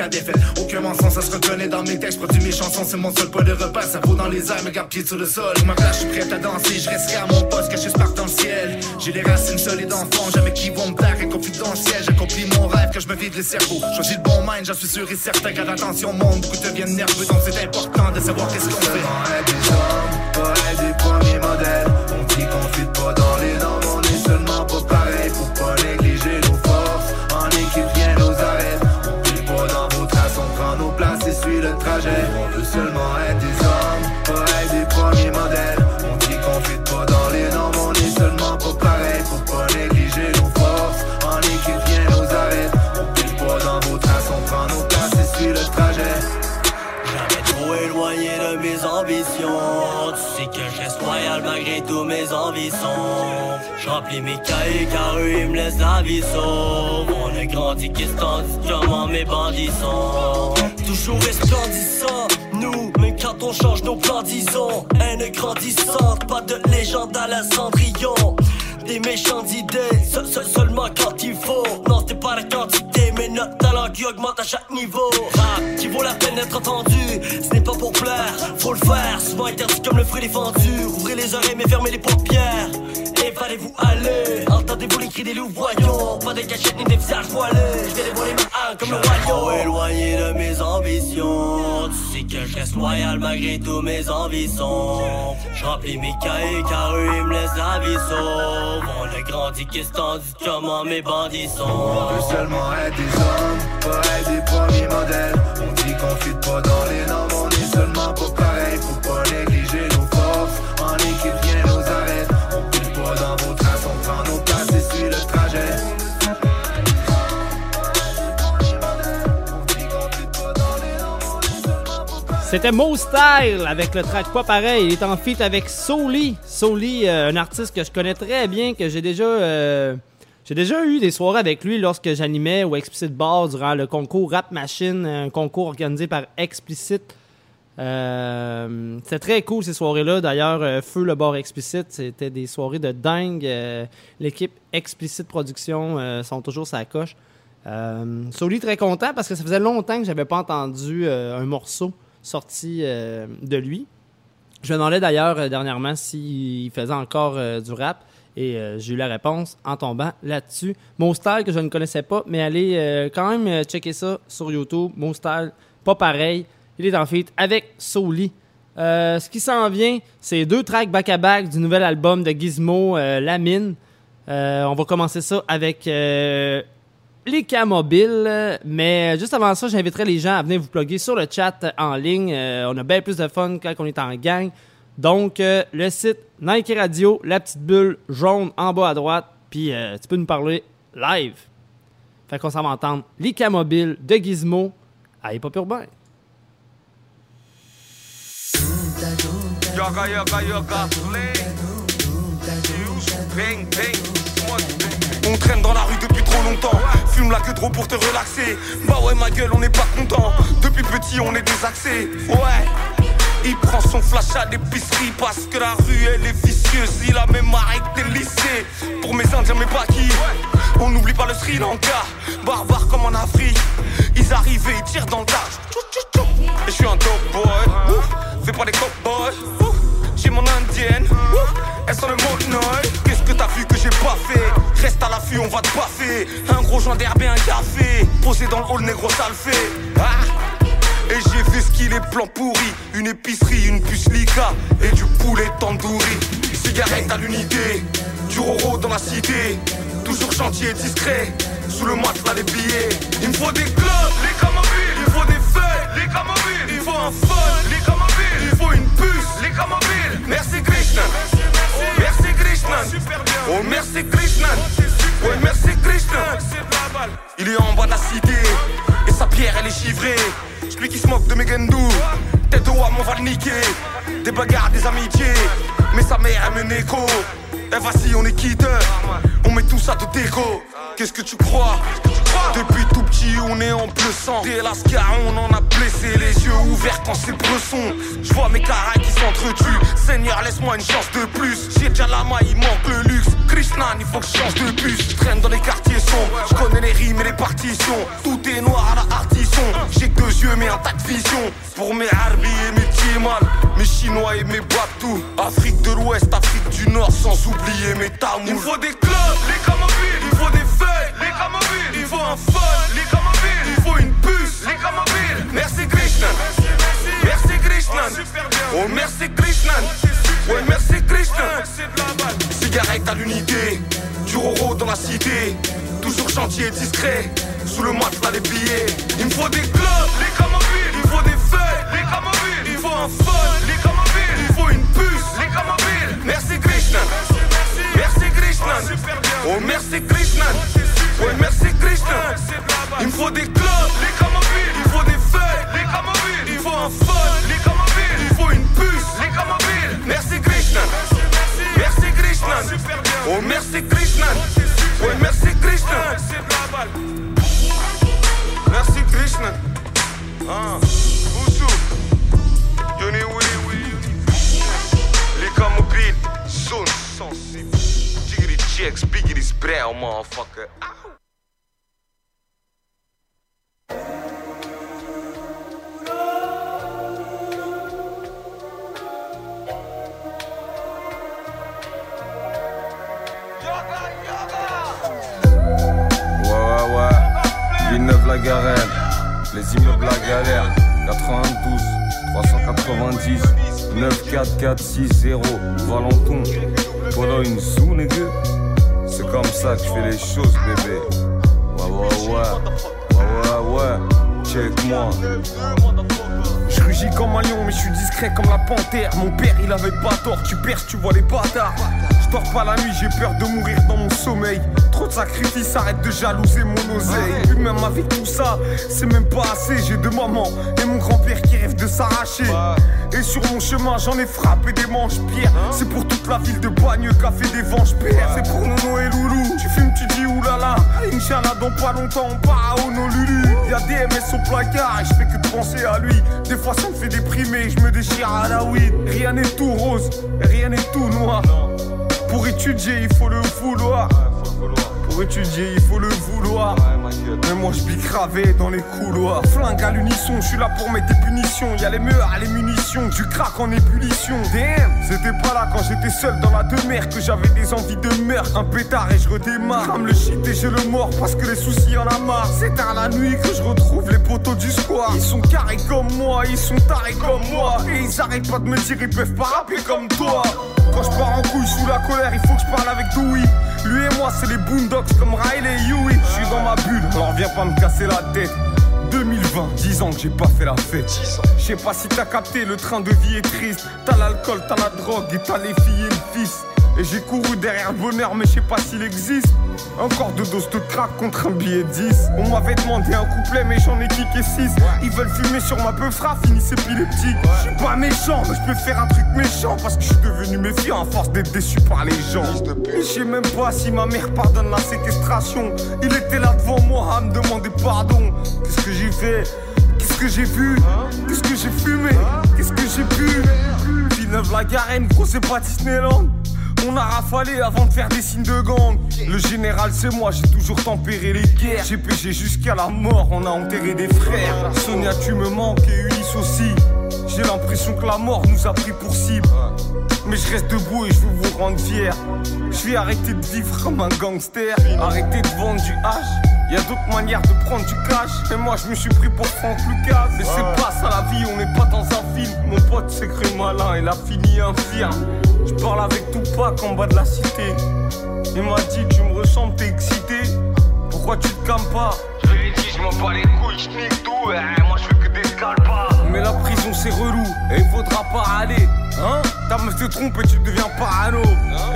Pas. Aucun mensonge, ça se reconnaît dans mes textes. Produis mes chansons, c'est mon seul point de repas. Ça vaut dans les airs, me garde pied sur le sol. Ma place, je suis prêt à danser. Je resterai à mon poste, caché par dans ciel. J'ai les racines solides d'enfant, jamais qui vont me. Et confidentiel, j'accomplis mon rêve que je me vide le cerveau. Choisis le bon mind, j'en suis sûr et certain. Car l'attention monte, beaucoup deviennent nerveux. Donc c'est important de savoir qu'est-ce qu'on fait. On veut seulement être des hommes, pas être des premiers modèles. On dit qu'on fit pas dans les normes, on est seulement pas pareil. Faut pas négliger nos forces, en équipe viens nos arrêts. On pile pas dans vos traces, on prend nos places et suit le trajet. Jamais trop éloigné de mes ambitions. Tu sais que je reste loyal malgré tous mes ambitions. J'remplis mes cahiers car eux ils me laissent la vie sauve. On a grandi comment mes bandits sont? Toujours resplendissant, nous, même quand on change nos plans, disons. Haine grandissante, pas de légende à la Cendrillon. Des méchantes idées, seul, seul- seulement quand il faut. Non, c'est pas la quantité, mais notre talent qui augmente à chaque niveau. Rap qui vaut la peine d'être entendu, ce n'est pas pour plaire, faut le faire. Souvent interdit comme le fruit défendu. Ouvrez les oreilles, mais fermez les paupières. Et fallez-vous aller Entendez-vous les cris des loups voyons. Pas de cachettes ni des visages voilés. Je vais dévoiler ma haine comme le royaume. éloigné de mes ambitions. Tu sais que je reste loyal malgré tous mes ambitions Je remplis mes cahiers car eux ils me laissent la vie sauve. On a grandi qui se tandis comment mes bandits sont? On veut seulement être des hommes, pas être des premiers modèles. On dit qu'on fit pas dans les normes, on est seulement pas pareil. Faut pas négliger C'était Mo Style avec le track pas pareil. Il est en feat avec Soli. Soli, euh, un artiste que je connais très bien, que j'ai déjà, euh, déjà eu des soirées avec lui lorsque j'animais au Explicit Bar durant le concours Rap Machine, un concours organisé par Explicit. Euh, c'était très cool ces soirées-là. D'ailleurs, Feu le bar Explicit, c'était des soirées de dingue. L'équipe Explicit Production euh, sont toujours sa coche. Soli très content parce que ça faisait longtemps que j'avais pas entendu un morceau sorti euh, de lui. Je me demandais d'ailleurs euh, dernièrement s'il faisait encore euh, du rap et j'ai eu la réponse en tombant là-dessus. Mon style que je ne connaissais pas, mais allez quand même checker ça sur YouTube. Mon style, pas pareil. Il est en feat avec Soli. Ce qui s'en vient, c'est deux tracks back-à-back du nouvel album de Gizmo, La Mine. On va commencer ça avec les cas mobiles. Mais juste avant ça, j'inviterai les gens à venir vous plugger sur le chat en ligne. Euh, on a bien plus de fun quand on est en gang. Donc, euh, le site Nike Radio, la petite bulle jaune en bas à droite. Puis, euh, tu peux nous parler live. Fait qu'on s'en va entendre les cas mobiles de Gizmo à Hip Hop Urbain. Yoga, yoga, yoga. On traîne dans la rue depuis trop longtemps. Fume la queue trop pour te relaxer. Bah ouais, ma gueule, on n'est pas content. Depuis petit, on est désaxé. Ouais. Il prend son flash à l'épicerie parce que la rue elle est vicieuse. Il a même arrêté le lycée. Pour mes indiens, mes paquis. On n'oublie pas le Sri Lanka. Barbare comme en Afrique. Ils arrivent et ils tirent dans le tas. Et je suis un dope boy. Fais pas des cowboys. Mon indienne. Ouf. Elle sent le mot Qu'est-ce que t'as vu que j'ai pas fait? Reste à l'affût, on va te baffer. Un gros joint d'herbe et un café. Posé dans le hall, négro, ça le fait. Ah. Et j'ai vu ce qu'il est plan pourri. Une épicerie, une puce Lika. Et du poulet tandoori. Cigarette à l'unité. Du roro dans la cité. Toujours chantier discret. Sous le matelas les billets. Il me faut des clubs, les camobiles Il faut des fêtes, les camobiles Il faut un fun, les camobiles Il faut une puce, Mais sa mère elle me négo Eh vas-y, on est quitte. On met tout ça de déco. Qu'est-ce que tu crois? Depuis tout petit, on est en bleu sang. Dès on en a blessé les yeux ouverts quand c'est bresson. Je vois mes carrés qui s'entretuent. Seigneur, laisse-moi une chance de plus. J'ai déjà la main, il manque le luxe. Krishnan, il faut que je change de bus. Je traîne dans les quartiers sombres. Je connais les rimes et les partitions. Tout est noir à la J'ai que deux yeux, mais un tas de vision. Pour mes Harbi et mes Timal. Mes Chinois et mes Babtou. Afrique de l'Ouest, Afrique du Nord, sans oublier mes Tamouls. Il faut des clubs, les camobiles. Il faut des feuilles, les camobiles. Il faut un fun, les camobiles. Il faut une puce, les camobiles. Merci Krishnan. Merci Krishnan. Oh merci Krishnan. Ouais merci Krishnan. Cigarette à l'unité. Du roro dans la cité. Toujours gentil et discret. Sous le matelas les billets. Il me faut des clubs, les camobiles. Il faut des feuilles, les camobiles. Il faut un fun, les camobiles. Il faut une puce, les camobiles. Merci Krishnan. Merci Krishnan. Oh merci Krishnan. Ouais merci Krishnan. Il me faut des clubs, les camobiles. Il faut des feuilles, les camobiles. Il faut un fun, les camobiles. Il faut une puce, les camobiles. Merci Krishnan. Merci Krishnan. Oh merci Krishnan. Merci Krishnan. Merci Krishnan. Ah, Oussou. Yoni Willy Willy. Les camobiles, zone sensible. Jiggity checks, biggity motherfucker. Les immeubles la galère. 92, 390, 94460, Valenton. Voilà une sous, nigga. C'est comme ça que je fais les choses, bébé. Ouais, ouais, ouais. Ouais, ouais, ouais. Check-moi. Je rugis comme un lion, mais je suis discret comme la panthère. Mon père, il avait pas tort, tu perces, tu vois les bâtards. Je dors pas la nuit, j'ai peur de mourir dans mon sommeil. Trop de sacrifices, arrête de jalouser mon oseille. Et puis même avec tout ça, c'est même pas assez. J'ai deux mamans et mon grand-père qui rêve de s'arracher. Et sur mon chemin, j'en ai frappé des manches pierres. C'est pour toute la ville de Bagneux qu'a fait des venges pères. C'est pour Nono et Loulou. Tu fumes, tu dis oulala. Inch'Allah, dans pas longtemps, on part à Honolulu. Y'a des MS au placard et je fais que de penser à lui. Des fois, ça me fait déprimer, je me déchire à la weed. Rien n'est tout rose, rien n'est tout noir. Pour étudier, il faut le vouloir. Pour étudier, il faut le vouloir. Mais moi, je bille gravé dans les couloirs. Flingue à l'unisson, je suis là pour mettre des punitions. Y'a les meurs, les munitions, du crack en ébullition. Damn, c'était pas là quand j'étais seul dans la demeure que j'avais des envies de meurtre. Un pétard et je redémarre. Comme le shit et j'ai le mort parce que les soucis en a marre. C'est tard la nuit que je retrouve les poteaux du square. Ils sont carrés comme moi, ils sont tarés comme moi. Et ils arrêtent pas de me dire, ils peuvent pas rapper comme toi. Quand je pars en couille sous la colère, il faut que je parle avec Dewey. Lui et moi, c'est les Boondocks comme Riley et Huey. Je suis dans ma bulle, alors viens pas me casser la tête. 2020, 10 ans que j'ai pas fait la fête. Je sais pas si t'as capté, le train de vie est triste. T'as l'alcool, t'as la drogue et t'as les filles et le fils. Et j'ai couru derrière le bonheur, mais je sais pas s'il existe. Encore deux doses de crack contre un billet 10. On m'avait demandé un couplet, mais j'en ai kické 6. Ils veulent fumer sur ma peufra, finissent épileptique. Je suis pas méchant, mais je peux faire un truc méchant parce que je suis devenu méfiant à force d'être déçu par les gens. Je sais même pas si ma mère pardonne la séquestration. Il était là devant moi à me demander pardon. Qu'est-ce que j'ai fait? Qu'est-ce que j'ai vu? Qu'est-ce que j'ai fumé? Qu'est-ce que j'ai bu? Villeneuve la Garenne, gros c'est pas Disneyland. On a rafalé avant de faire des signes de gang. Le général, c'est moi, j'ai toujours tempéré les guerres. J'ai péché jusqu'à la mort, on a enterré des frères. Sonia, tu me manques et Ulysse aussi. J'ai l'impression que la mort nous a pris pour cible. Mais je reste debout et je veux vous rendre fier. Je vais arrêter de vivre comme un gangster. Arrêter de vendre du hash. Y a d'autres manières de prendre du cash. Et moi, je me suis pris pour Franck Lucas. Mais c'est pas ça la vie, on n'est pas dans un film. Mon pote s'est cru malin, il a fini infirme. Je parle avec Tupac en bas de la cité. Il m'a dit, tu me ressembles, t'es excité. Pourquoi tu te calmes pas? Je lui ai dit, je m'en bats les couilles, je tout. Eh, moi, je fais que des scalpas. Mais la prison, c'est relou et il faudra pas aller. Hein Ta meuf te trompe et tu deviens parano.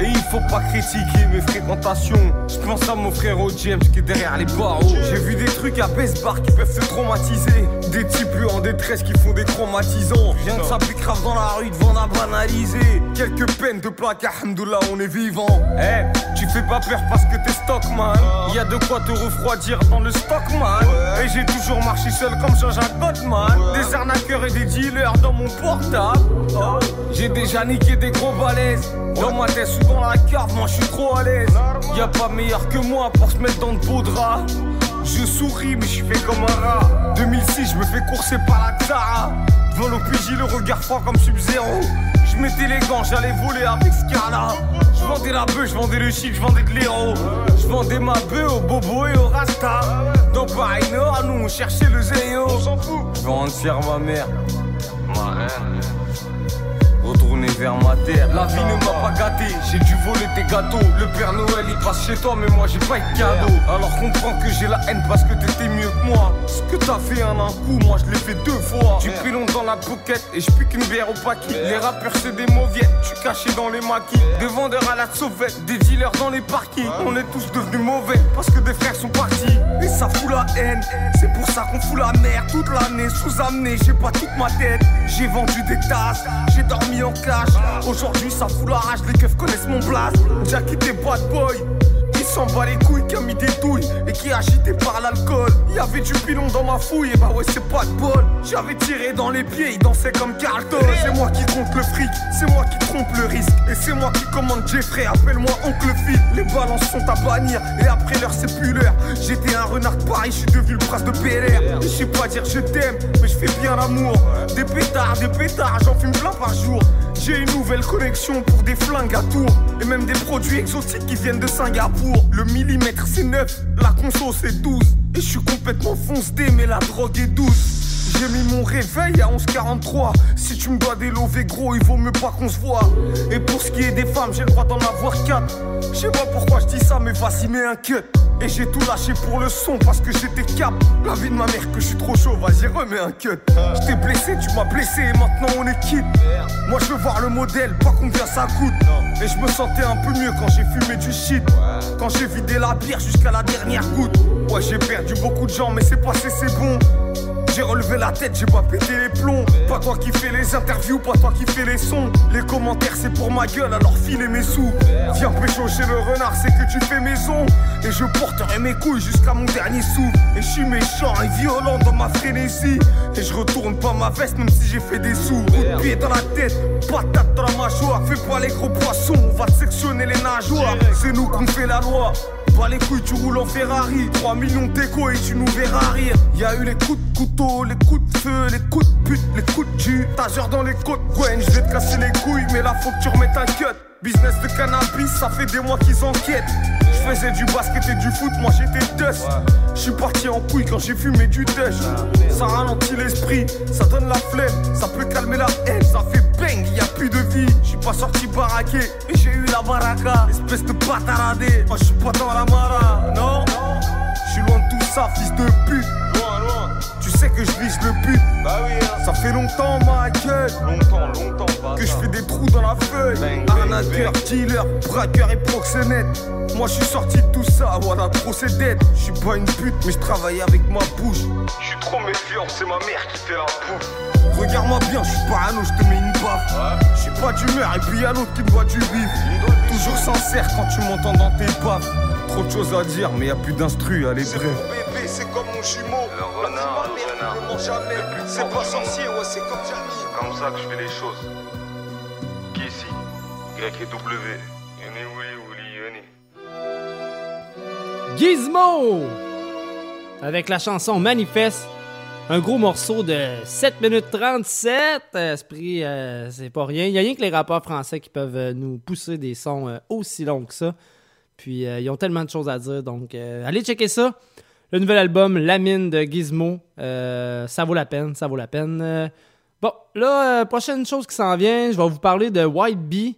Et il faut pas critiquer mes fréquentations. Je pense à mon frère James qui est derrière les barreaux. J'ai vu des trucs à baisse bar qui peuvent se traumatiser. Des types en détresse qui font des traumatisants. Rien que ça grave dans la rue devant la banaliser. Quelques peines de plaque, alhamdoulilah, on est vivant. Eh, tu fais pas peur parce que t'es stockman. Y a de quoi te refroidir dans le stockman. Et j'ai toujours marché seul comme Jean-Jacques Gottman. Des arnaqueurs et des dealers dans mon portable. J'ai déjà niqué des gros balaises. Dans ma tête ou dans la cave, moi je suis trop à l'aise. Y a pas meilleur que moi pour se mettre dans le beau drap. Je souris, mais je fais comme un rat. 2006, je me fais courser par la Tara. Devant l'OPJ, le regard froid comme Sub-Zero. Je mettais les gants, j'allais voler avec Scala. Je vendais la bœuf, je vendais le chic, je vendais de l'héros. Je vendais ma bœuf au bobo et au rasta. Dans Paris Nord, nous on cherchait le zéo. On s'en fout. Je vais rendre ma mère. Ma reine retourner vers ma terre. La vie ne m'a pas gâté, j'ai dû voler tes gâteaux. Le Père Noël il passe chez toi, mais moi j'ai pas de cadeau. Alors comprends que j'ai la haine parce que t'étais mieux que moi. Ce que t'as fait en un coup, moi je l'ai fait deux fois. Du pilon dans la pocket et je pique une bière au paquet. Les rappeurs c'est des mauviettes, tu cachais dans les maquis. Des vendeurs à la sauvette, des dealers dans les parkings. On est tous devenus mauvais parce que des frères sont partis. Et ça fout la haine, c'est pour ça qu'on fout la merde toute l'année. Sous-amené, j'ai pas toute ma tête. J'ai vendu des tasses, j'ai dormi en cash. Aujourd'hui, ça fout la rage, les keufs connaissent mon blast. J'ai quitté bad boy. S'en bat les couilles, qui a mis des douilles et qui est agité par l'alcool. Il y avait du pilon dans ma fouille, et bah ouais, c'est pas de bol. J'avais tiré dans les pieds, il dansait comme Carlton. C'est moi qui compte le fric, c'est moi qui trompe le risque. Et c'est moi qui commande Jeffrey, appelle-moi Oncle Phil. Les balances sont à bannir, et après l'heure, c'est plus l'heure. J'étais un renard de Paris, je suis devenu le prince de PLR. Je sais pas dire je t'aime, mais je fais bien l'amour. Des pétards, des pétards, j'en fume plein par jour. J'ai une nouvelle collection pour des flingues à tour. Et même des produits exotiques qui viennent de Singapour. Le millimètre c'est 9, la conso c'est 12 Et je suis complètement foncé mais la drogue est douce. J'ai mis mon réveil à 11h43 Si tu me dois des lovés gros il vaut mieux pas qu'on se voit. Et pour ce qui est des femmes j'ai le droit d'en avoir 4 Je sais pas pourquoi je dis ça mais vas-y mets un cut. Et j'ai tout lâché pour le son parce que j'étais cap. Ma mère que je suis trop chaud, vas-y remets un cut. Je blessé, tu m'as blessé et maintenant on est quitte. Moi je veux voir le modèle, pas combien ça coûte. Et je me sentais un peu mieux quand j'ai fumé du shit. Quand j'ai vidé la bière jusqu'à la dernière goutte. Ouais j'ai perdu beaucoup de gens mais c'est passé c'est bon. J'ai relevé la tête, j'ai pas pété les plombs. Pas toi qui fais les interviews, pas toi qui fais les sons. Les commentaires, c'est pour ma gueule, alors filez mes sous. Viens pécho chez le renard, c'est que tu fais maison. Et je porterai mes couilles jusqu'à mon dernier sou. Et je suis méchant et violent dans ma frénésie. Et je retourne pas ma veste, même si j'ai fait des sous. Coup de pied dans la tête, patate dans la mâchoire. Fais pas les gros poissons, on va sectionner les nageoires. C'est nous qu'on fait la loi. Pas les couilles, tu roules en Ferrari. 3 millions d'écho et tu nous verras rire. Y a eu les coups de couteau, les coups de feu, les coups de pute, les coups de jus. T'as dans les côtes, Gwen, je vais te casser les couilles, mais là faut que tu remettes un cut. Business de cannabis, ça fait des mois qu'ils enquêtent. Je faisais du basket et du foot, moi j'étais dust. Je suis parti en couille quand j'ai fumé du dush. Ça ralentit l'esprit, ça donne la flemme, ça peut calmer la haine, ça fait bang, y a plus de vie. Je suis pas sorti baraqué, mais j'ai eu la baraka. Espèce de bataradé, moi je suis pas dans la mara, non? Je suis loin de tout ça, fils de pute. Sais que je vise le but. Bah oui, hein. Ça fait longtemps, ma gueule. Longtemps, longtemps, Que je fais des trous dans la feuille. Arnaqueur, dealer, braqueur et proxénète. Moi, je suis sorti de tout ça, voilà, procédé. Je suis pas une pute, mais je travaille avec ma bouche. Je suis trop méfiant, c'est ma mère qui fait la bouffe. Regarde-moi bien, je suis parano, je te mets une baffe. Je suis pas d'humeur, et puis y'a l'autre qui me doit du vif. Toujours sincère quand tu m'entends dans tes baffes. Trop de choses à dire, mais y a plus d'instru, allez bref. C'est comme mon jumeau. Le renard, le renard. jamais. C'est pas sorcier, ouais, c'est comme Jamie. C'est comme ça que je fais les choses. Qui ici? Grec et W. Yoni, Willy, Yoni. Gizmo Avec la chanson Manifeste. Un gros morceau de 7 minutes 37. Esprit, euh, c'est pas rien. Il y a rien que les rappeurs français qui peuvent euh, nous pousser des sons euh, aussi longs que ça. Puis ils ont tellement de choses à dire. Donc allez checker ça. Le nouvel album, La Mine de Gizmo, euh, ça vaut la peine, ça vaut la peine. Euh, bon, là, euh, prochaine chose qui s'en vient, je vais vous parler de White Bee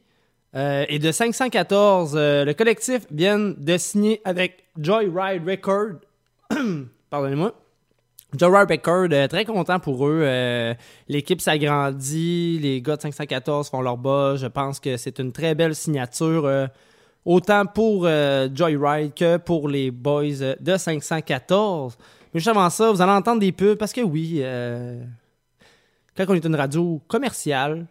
et de 514. le collectif vient de signer avec Joyride Record. Pardonnez-moi. Becker, euh, très content pour eux. L'équipe s'agrandit, les gars de 514 font leur bas. Je pense que c'est une très belle signature, autant pour Joyride que pour les boys de 514. Mais juste avant ça, vous allez entendre des pubs parce que oui, quand on est une radio commerciale,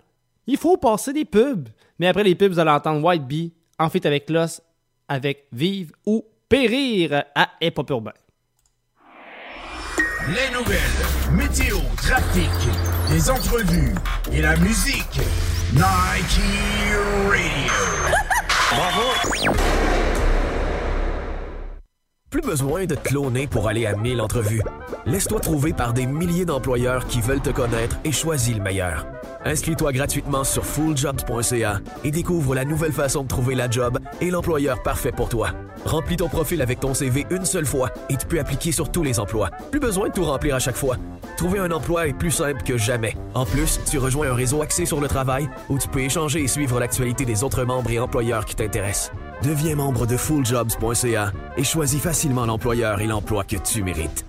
il faut passer des pubs. Mais après les pubs, vous allez entendre White Bee en fait avec l'os, avec Vive ou Périr à Hip Urbain. Les nouvelles, météo, trafic, les entrevues et la musique. Nike Radio. Bravo! Plus besoin de te cloner pour aller à 1000 entrevues. Laisse-toi trouver par des milliers d'employeurs qui veulent te connaître et choisis le meilleur. Inscris-toi gratuitement sur fulljobs.ca et découvre la nouvelle façon de trouver la job et l'employeur parfait pour toi. Remplis ton profil avec ton CV une seule fois et tu peux appliquer sur tous les emplois. Plus besoin de tout remplir à chaque fois. Trouver un emploi est plus simple que jamais. En plus, tu rejoins un réseau axé sur le travail où tu peux échanger et suivre l'actualité des autres membres et employeurs qui t'intéressent. Deviens membre de fulljobs.ca et choisis facilement l'employeur et l'emploi que tu mérites.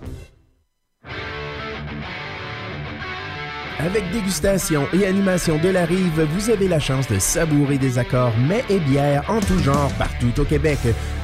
Avec dégustation et animation de la rive, vous avez la chance de savourer des accords mets et bières en tout genre partout au Québec.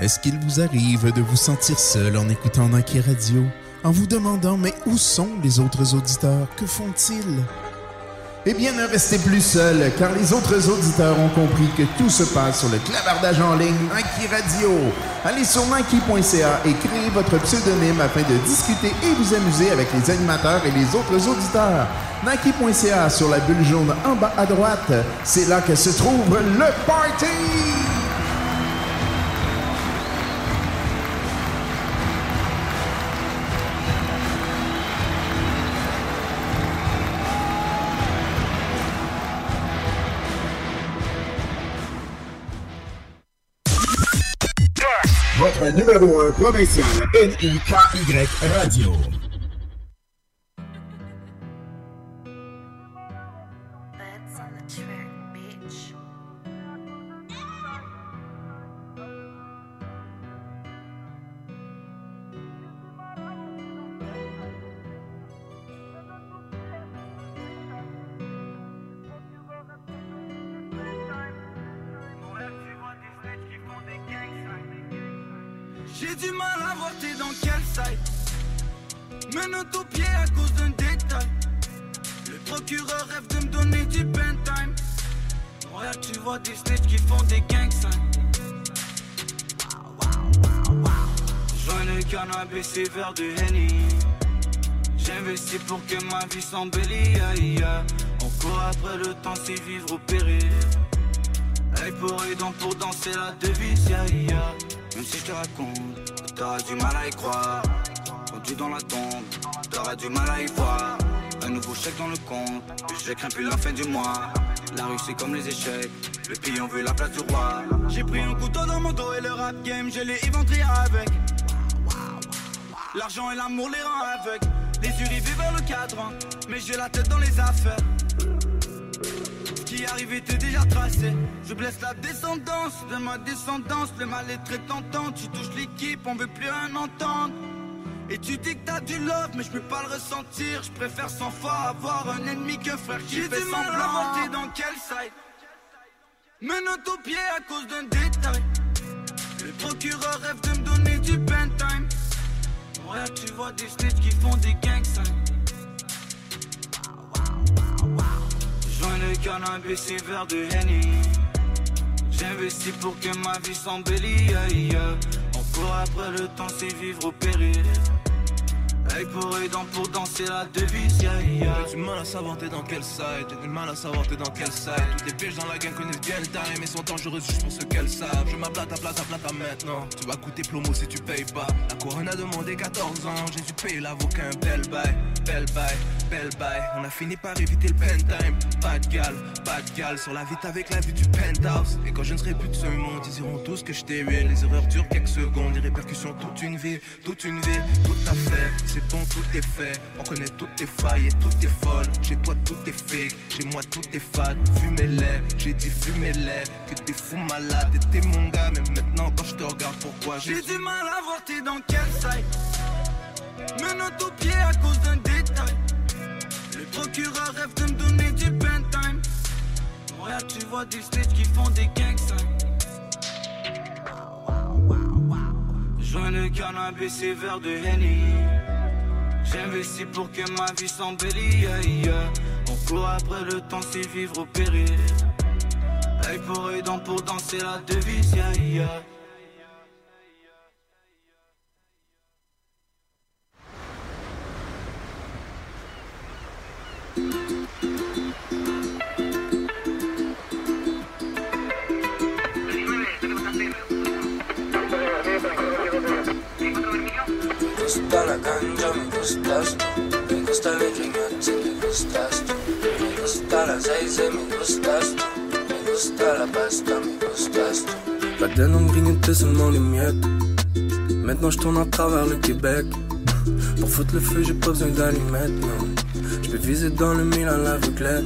Est-ce qu'il vous arrive de vous sentir seul en écoutant Nike Radio, en vous demandant mais où sont les autres auditeurs? Que font-ils? Eh bien, ne restez plus seul, car les autres auditeurs ont compris que tout se passe sur le clavardage en ligne Nike Radio. Allez sur Nike.ca et créez votre pseudonyme afin de discuter et vous amuser avec les animateurs et les autres auditeurs. Nike.ca sur la bulle jaune en bas à droite, c'est là que se trouve le party! Numéro 1 provincial, NIKY Radio. Des snitches qui font des gangs Joins le cannabis et verre de Henny. J'investis pour que ma vie s'embellit On court après le temps c'est vivre au péril. Hey pour donc pour danser la devise même si je te raconte, t'auras du mal à y croire. tu dans la tombe, t'auras du mal à y voir. Un nouveau chèque dans le compte, je crains plus la fin du mois. La rue c'est comme les échecs, le pays on veut la place du roi. J'ai pris un couteau dans mon dos et le rap game, je l'ai éventré avec. L'argent et l'amour les rend avec. Les yeux rivés vers le cadran, mais j'ai la tête dans les affaires qui arrive était déjà tracé. Je blesse la descendance de ma descendance. Le mal est très tentant. Tu touches l'équipe, on veut plus rien entendre. Et tu dis que t'as du love, mais je peux pas le ressentir. Je préfère cent fois avoir un ennemi qu'un frère qui fait du semblant. T'es dans quel side? Menotte au pied à cause d'un détail. Le procureur rêve de vois des snitchs qui font des gangs Joins le cannabis et verre de Henny J'investis pour que ma vie s'embellit On court après le temps, c'est vivre au péril Hey pour aidant pour danser la devise, yeah, yeah. J'ai du mal à savoir t'es dans quel side, j'ai du mal à savoir t'es dans quel side. Toutes les pièges dans la gang connaissent bien le time et sont dangereuses juste pour ceux qu'elles savent. Je m'ablate à plata plata maintenant, tu vas coûter plomo si tu payes pas. La couronne a demandé 14 ans, j'ai dû payer l'avocat un bel bail, bel bail, bel bail. On a fini par éviter le pen time. Pas de gal, pas de gal, sur la vite avec la vue du penthouse. Et quand je ne serai plus de ce monde, ils diront tous que je t'ai eu. Les erreurs durent quelques secondes, les répercussions toute une vie, toute une vie, tout à fait c'est bon, tout est fait. On connaît toutes tes failles et toutes tes folles. Chez toi, tout est fake. Chez moi, tout est fade. Fumez-les, j'ai dit fumez-les. Que t'es fou malade et t'es mon gars. Mais maintenant, quand je te regarde, pourquoi j'ai du mal à voir t'es dans quel site. Menottes au pied à cause d'un détail. Procureur rêve de me donner du pen time. Regarde, tu vois des stages qui font des gangs. Joins le cannabis et verre de Henny J'investis pour que ma vie s'embellit On court après le temps, c'est vivre au péril Hey pour aidant pour danser la devise yeah, gusta la ganja, me gustas tú. Me gusta la pasta, me gustas seulement les miettes. Maintenant je tourne à travers le Québec. Pour foutre le feu, j'ai pas besoin d'allumettes, non. Viser dans le mille à l'aveuglette.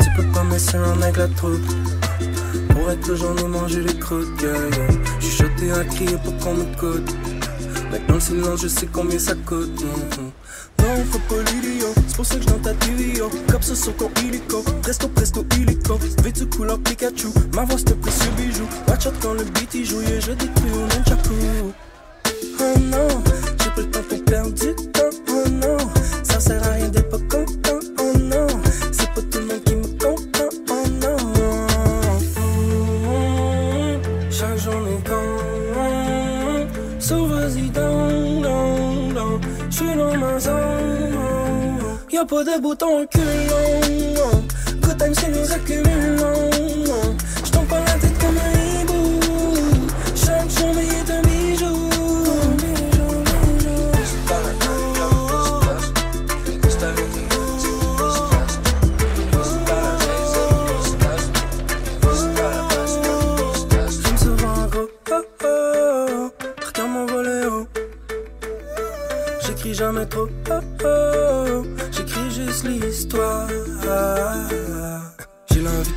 Tu peux pas me un avec la troupe. Pour être j'en ai mangé les croûtes, yeah, yeah. J'suis choté à crier pour qu'on m'écoute. Le silence, je sais combien ça coûte. Mm-hmm. Non, faut pas l'idiot, c'est pour ça que je dans ta TV, Comme ça sur ton illico, presto presto illico. Vêtu couleur Pikachu, ma voix c'est précieux bijou. Watch out quand le beat il joue, je détruis un nunchaku. Oh non, j'ai pas le temps pour perdre du temps. Oh non, ça sert à Y'a pas de bouton reculant. Good time, c'est nous accumulons.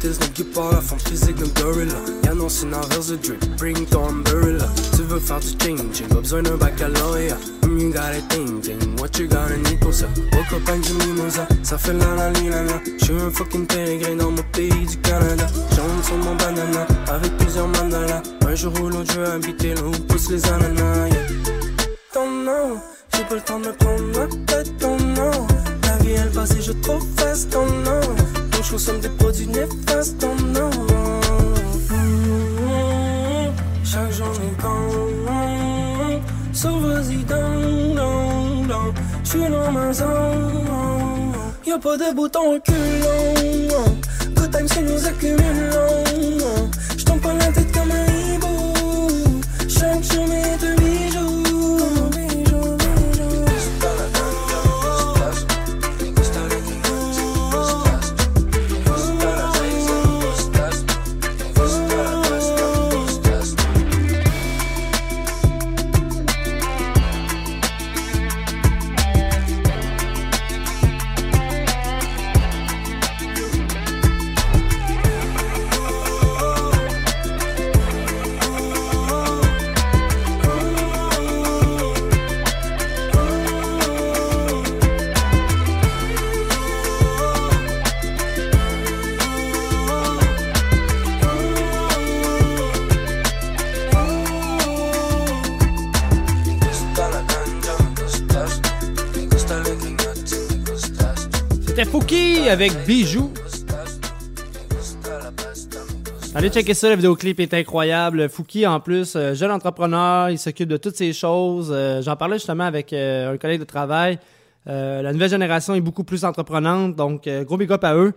J'ai la physique d'un gorilla. Y'a non, c'est drip. Bring ton umbrella. Tu veux faire du changing, pas besoin d'un baccalauréat. Mm, you got it thinking, what you gonna need pour ça? Up du mimosa, ça fait la la la. J'suis un fucking pérégrine dans mon pays du Canada. J'entre sur mon banana, avec plusieurs mandalas. Un jour ou l'autre, je veux habiter là où poussent les ananas. Yeah. Ton nom, j'ai pas le temps de me prendre ma tête, ton nom. La vie elle passe et je fast, ton nom. Donc je consomme des produits néfastes, nom. Mm, Chaque journée quand, vas-y down, down, down. J'suis dans ma zone. Y'a pas de bouton reculant. Good time, c'est nous accumulons. J'tombe pas la tête comme un hibou. Chaque journée est un Fouki avec Bijoux. Allez checker ça, le vidéoclip est incroyable. Fouki, en plus, euh, jeune entrepreneur, il s'occupe de toutes ces choses. Euh, j'en parlais justement avec euh, un collègue de travail. la nouvelle génération est beaucoup plus entreprenante, donc gros big up à eux.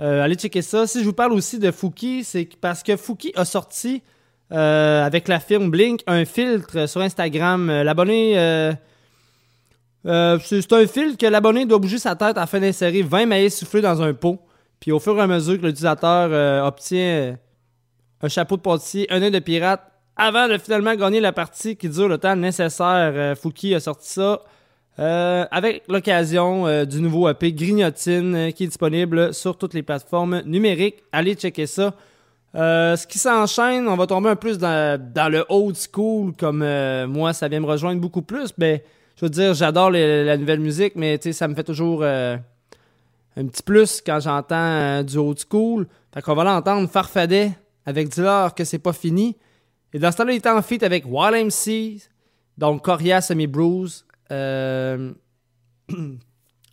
allez checker ça. Si je vous parle aussi de Fouki, c'est parce que Fouki a sorti avec la firme Blink un filtre sur Instagram. L'abonné. C'est un filtre que l'abonné doit bouger sa tête afin d'insérer 20 maïs soufflés dans un pot. Puis au fur et à mesure que l'utilisateur obtient un chapeau de pâtissier, un œil de pirate, avant de finalement gagner la partie qui dure le temps nécessaire. Euh, Fouki a sorti ça euh, avec l'occasion euh, du nouveau EP Grignotine qui est disponible sur toutes les plateformes numériques. Allez checker ça. ce qui s'enchaîne, on va tomber un peu plus dans, le old school, comme moi, ça vient me rejoindre beaucoup plus. Ben, je dire, j'adore la nouvelle musique, mais ça me fait toujours un petit plus quand j'entends du old school. Fait qu'on va l'entendre Farfadet avec Dillard que c'est pas fini. Et dans ce temps-là, il était en feat avec Wild MC, donc Coria Semi Bruce. Euh...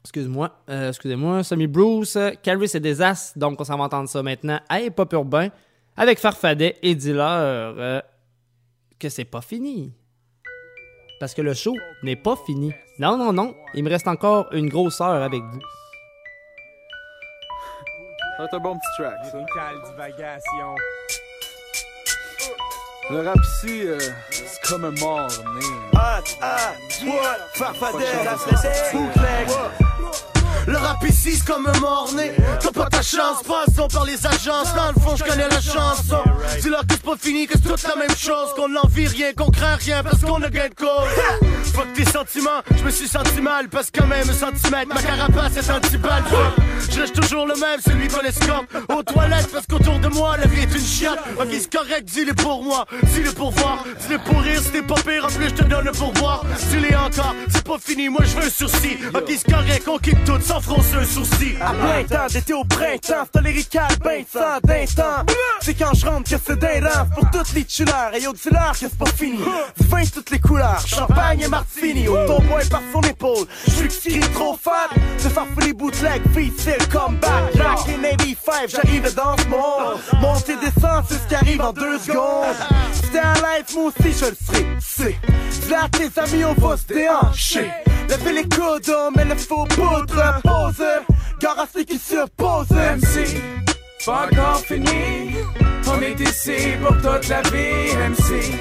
Excuse-moi, euh, excusez-moi, Semi Bruce, Caris et Desas. Donc on s'en va entendre ça maintenant à Hip Urbain avec Farfadet et euh, que c'est pas fini. Parce que le show n'est pas fini. Non, non, non, il me reste encore une grosse heure avec vous. C'est un bon petit track, ça. divagation. Le rap ici, euh, c'est comme un mort né. Ah, ah, what? Farfadet, bootleg. Le rap ici c'est comme un mort-né T'as pas ta chance, passons par les agences. Dans le fond je connais la chanson. Dis-leur que c'est pas fini, que c'est toute la même chose. Qu'on n'envie rien, qu'on craint rien parce qu'on gain de cause. Fuck tes sentiments, je me suis senti mal Parce quand même centimètre, ma carapace est anti-balle Je lâche toujours le même, celui qu'on escorte. Aux toilettes parce qu'autour de moi la vie est une chiate Ok c'est correct, dis-le pour moi, dis-le pour voir. Dis-le pour rire, c'était pas pire, en plus je te donne le pourboire. Dis-le encore, c'est pas fini, moi je veux un sursis. Ok c'est correct, on quitte tout sans froncer un. À plein temps, d'été au printemps, c'est lyrical, ben sans d'un temps. C'est quand je rentre que c'est d'un pour toutes les tueurs. Et au là que c'est pas fini. Du toutes les couleurs, champagne et martini. Au tomboy par son épaule, je suis trop fat. De faire les bootlegs, le comeback. Back in 85, j'arrive dans ce monde. Monter, descendre, c'est ce qui arrive en deux secondes. C'était un life, moi aussi je le serai. C'est là tes amis, on va se déhancher. Levez les coudes, mais le faux poudre pose Gare à ceux qui s'opposent MC, pas encore fini On est ici pour toute la vie MC,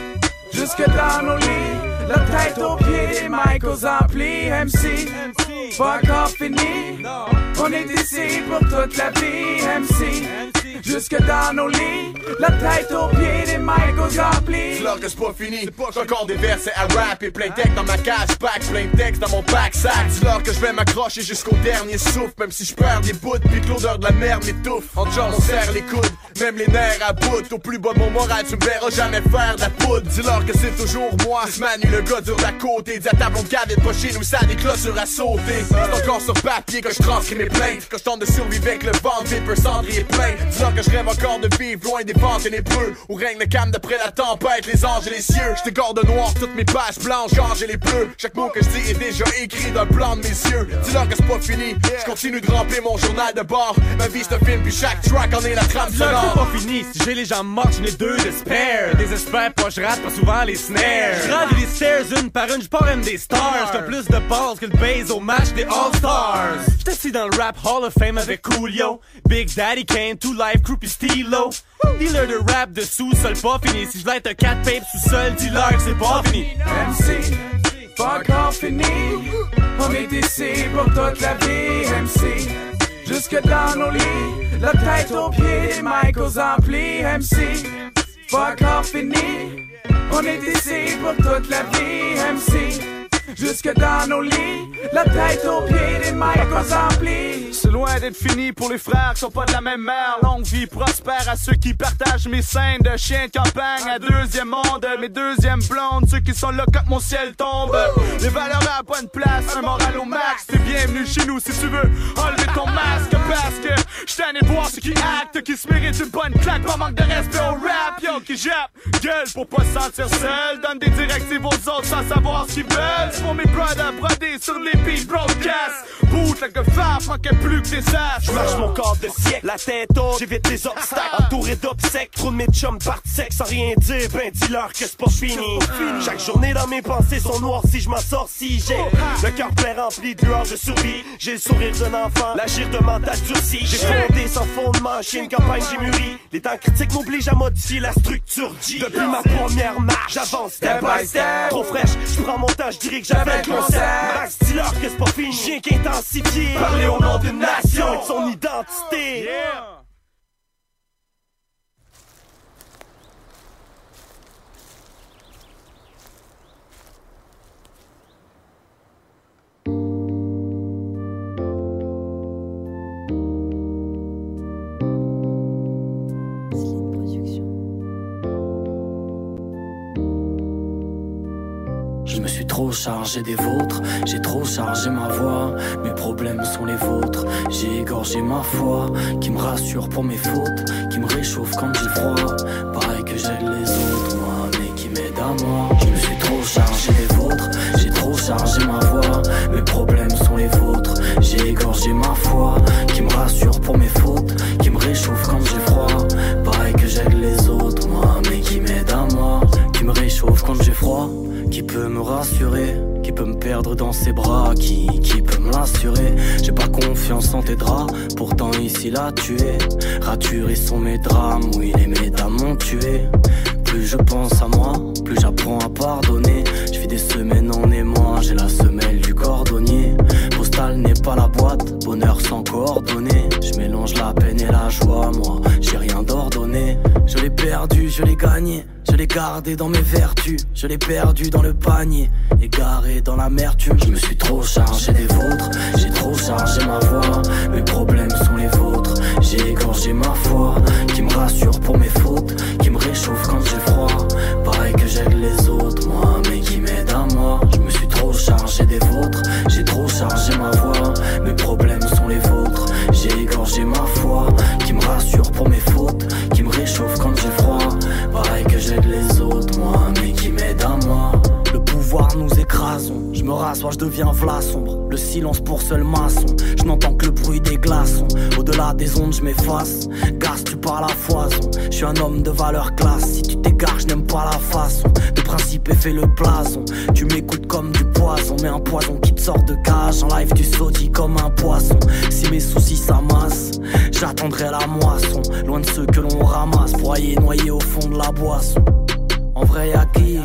jusque dans nos lits La tête aux pieds, mic aux amplis MC, pas encore fini On est ici pour toute la vie MC jusque dans nos lits. La tête aux pieds des mics aux amplis. L'heure que c'est pas fini. J'ai encore des versets à rap et plein de dans ma cage pack, plein de textes dans mon pack sac. L'heure que je vais m'accrocher jusqu'au dernier souffle, même si je perds des bouts, puis l'odeur de la mer m'étouffe. En genre, on serre les coudes, même les nerfs à bout. Au plus bas de mon moral, tu me verras jamais faire de la poudre. Dis-leur que c'est toujours moi, le gars dur d'à côté. Dis à table, on garde pas chez nous, ça des clôtures à sauter. C'est encore sur papier que je transcris mes plaintes, que je tente de survivre avec le vent, vapeur cendrier plein que je rêve encore de vivre loin des vents ténébreux Où règne le calme d'après la tempête, les anges et les cieux. Je de noir toutes mes pages blanches, j'ai les bleus. Chaque mot que je dis est déjà écrit d'un plan de mes yeux. Dis-leur que c'est pas fini, je continue de remplir mon journal de bord. Ma vie c'est un film puis chaque track en est la trame sonore. c'est pas fini, si j'ai les jambes mortes j'en ai deux de spare Désespère pas, je rate pas souvent les snares. Je les stairs une par une, j'pars même des stars J'fais plus de balls que le base au match des All-Stars J'étais assis dans le rap Hall of Fame avec Coolio Big Daddy Kane, Two Life Crew pis stylo. Dealer de rap de sous-sol pas fini. Si être un 4 pape sous-sol, dealer c'est pas fini. MC, pas encore fini. On est ici pour toute la vie. MC, jusque dans nos lits. La tête aux pieds, mic aux amplis. MC, pas encore fini. On est ici pour toute la vie. MC jusque dans nos lits. La tête aux pieds des mics aux C'est loin d'être fini pour les frères qui sont pas de la même mère. Longue vie prospère à ceux qui partagent mes scènes de chien de campagne à deuxième monde. Mes deuxièmes blondes, ceux qui sont là quand mon ciel tombe. Les valeurs à bonne place, un moral au max. T'es bienvenu chez nous si tu veux enlever ton masque parce que j't'en ai de voir ceux qui actent, qui se méritent une bonne claque. Pas manque de respect au rap, yo, qui jappe. Gueule pour pas se sentir seul. Donne des directives aux autres sans savoir ce qu'ils veulent pour mes brothers brodés sur les beats broadcast. Boot like a fab, manquait plus que tes âges. Je marche mon corps de siècle, la tête haute, j'évite les obstacles. Entouré d'obsèques, trop de mes chums partent sec sans rien dire. Ben dis-leur que c'est pas fini. Chaque journée dans mes pensées sont noires si je m'en sors si j'ai le cœur plein rempli de lueur, je survis. J'ai le sourire d'un enfant, l'agir de mental durci. J'ai fondé sans fondement, j'ai une campagne, j'ai mûri. Les temps critiques m'obligent à modifier la structure G. Depuis ma première marche, j'avance step by step. Trop fraîche, je prends mon temps, je dirais que j'avais le concept. Max, dis-leur que c'est pas fini. J'ai qu'intensifié. Parler au nom d'une nation et de son identité. Je me suis trop chargé des vôtres, j'ai trop chargé ma voix. Mes problèmes sont les vôtres, j'ai égorgé ma foi. Qui me rassure pour mes fautes, qui me réchauffe quand j'ai froid. Pareil que j'aide les autres, moi, mais qui m'aide à moi. Je me suis trop chargé des vôtres, j'ai trop chargé ma voix. Mes problèmes sont les vôtres, j'ai égorgé ma foi. Qui me rassure pour mes fautes, qui me réchauffe quand j'ai froid. Pareil que j'aide les autres, moi, mais qui m'aide. Qui me réchauffe quand j'ai froid. Qui peut me rassurer, qui peut me perdre dans ses bras, qui, qui peut me l'assurer. J'ai pas confiance en tes draps, pourtant ici là tu es. Raturés sont mes drames, oui les médames m'ont tué. Plus je pense à moi, plus j'apprends à pardonner. Je vis des semaines en émoi, j'ai la semelle du cordonnier. Postal n'est pas la boîte, bonheur sans coordonnées. Je mélange la peine et la joie, moi j'ai rien d'ordonné. Je l'ai perdu, je l'ai gagné. Je l'ai gardé dans mes vertus, je l'ai perdu dans le panier, égaré dans l'amertume. Je me suis trop chargé des vôtres, j'ai trop chargé ma voix. Mes problèmes sont les vôtres, j'ai égorgé ma foi. Qui me rassure pour mes fautes, qui me réchauffe quand j'ai froid. Pareil que j'aide les autres, moi, mais qui m'aide à moi. Je me suis trop chargé des écrasons, je deviens v'là sombre. Le silence pour seul maçon, je n'entends que le bruit des glaçons. Au-delà des ondes, je m'efface. Gas, tu parles à foison. Je suis un homme de valeur classe. Si tu t'égares, je n'aime pas la façon. De principe, et fais le blason. Tu m'écoutes comme du poison, mais un poison qui te sort de cage. En live, tu saudis comme un poisson. Si mes soucis s'amassent, j'attendrai la moisson. Loin de ceux que l'on ramasse, broyés, noyés au fond de la boisson. En vrai, y'a qui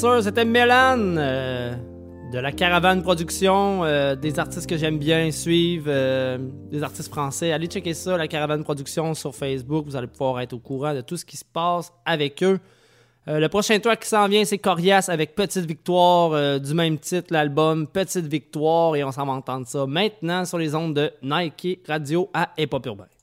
C'était Mélan euh, de la Caravane Production, euh, des artistes que j'aime bien suivre, euh, des artistes français. Allez checker ça, la Caravane Production sur Facebook. Vous allez pouvoir être au courant de tout ce qui se passe avec eux. Le prochain track qui s'en vient, c'est Corias avec Petite Victoire, du même titre, l'album Petite Victoire, et on s'en va entendre ça maintenant sur les ondes de Nike Radio à Hip Urbain.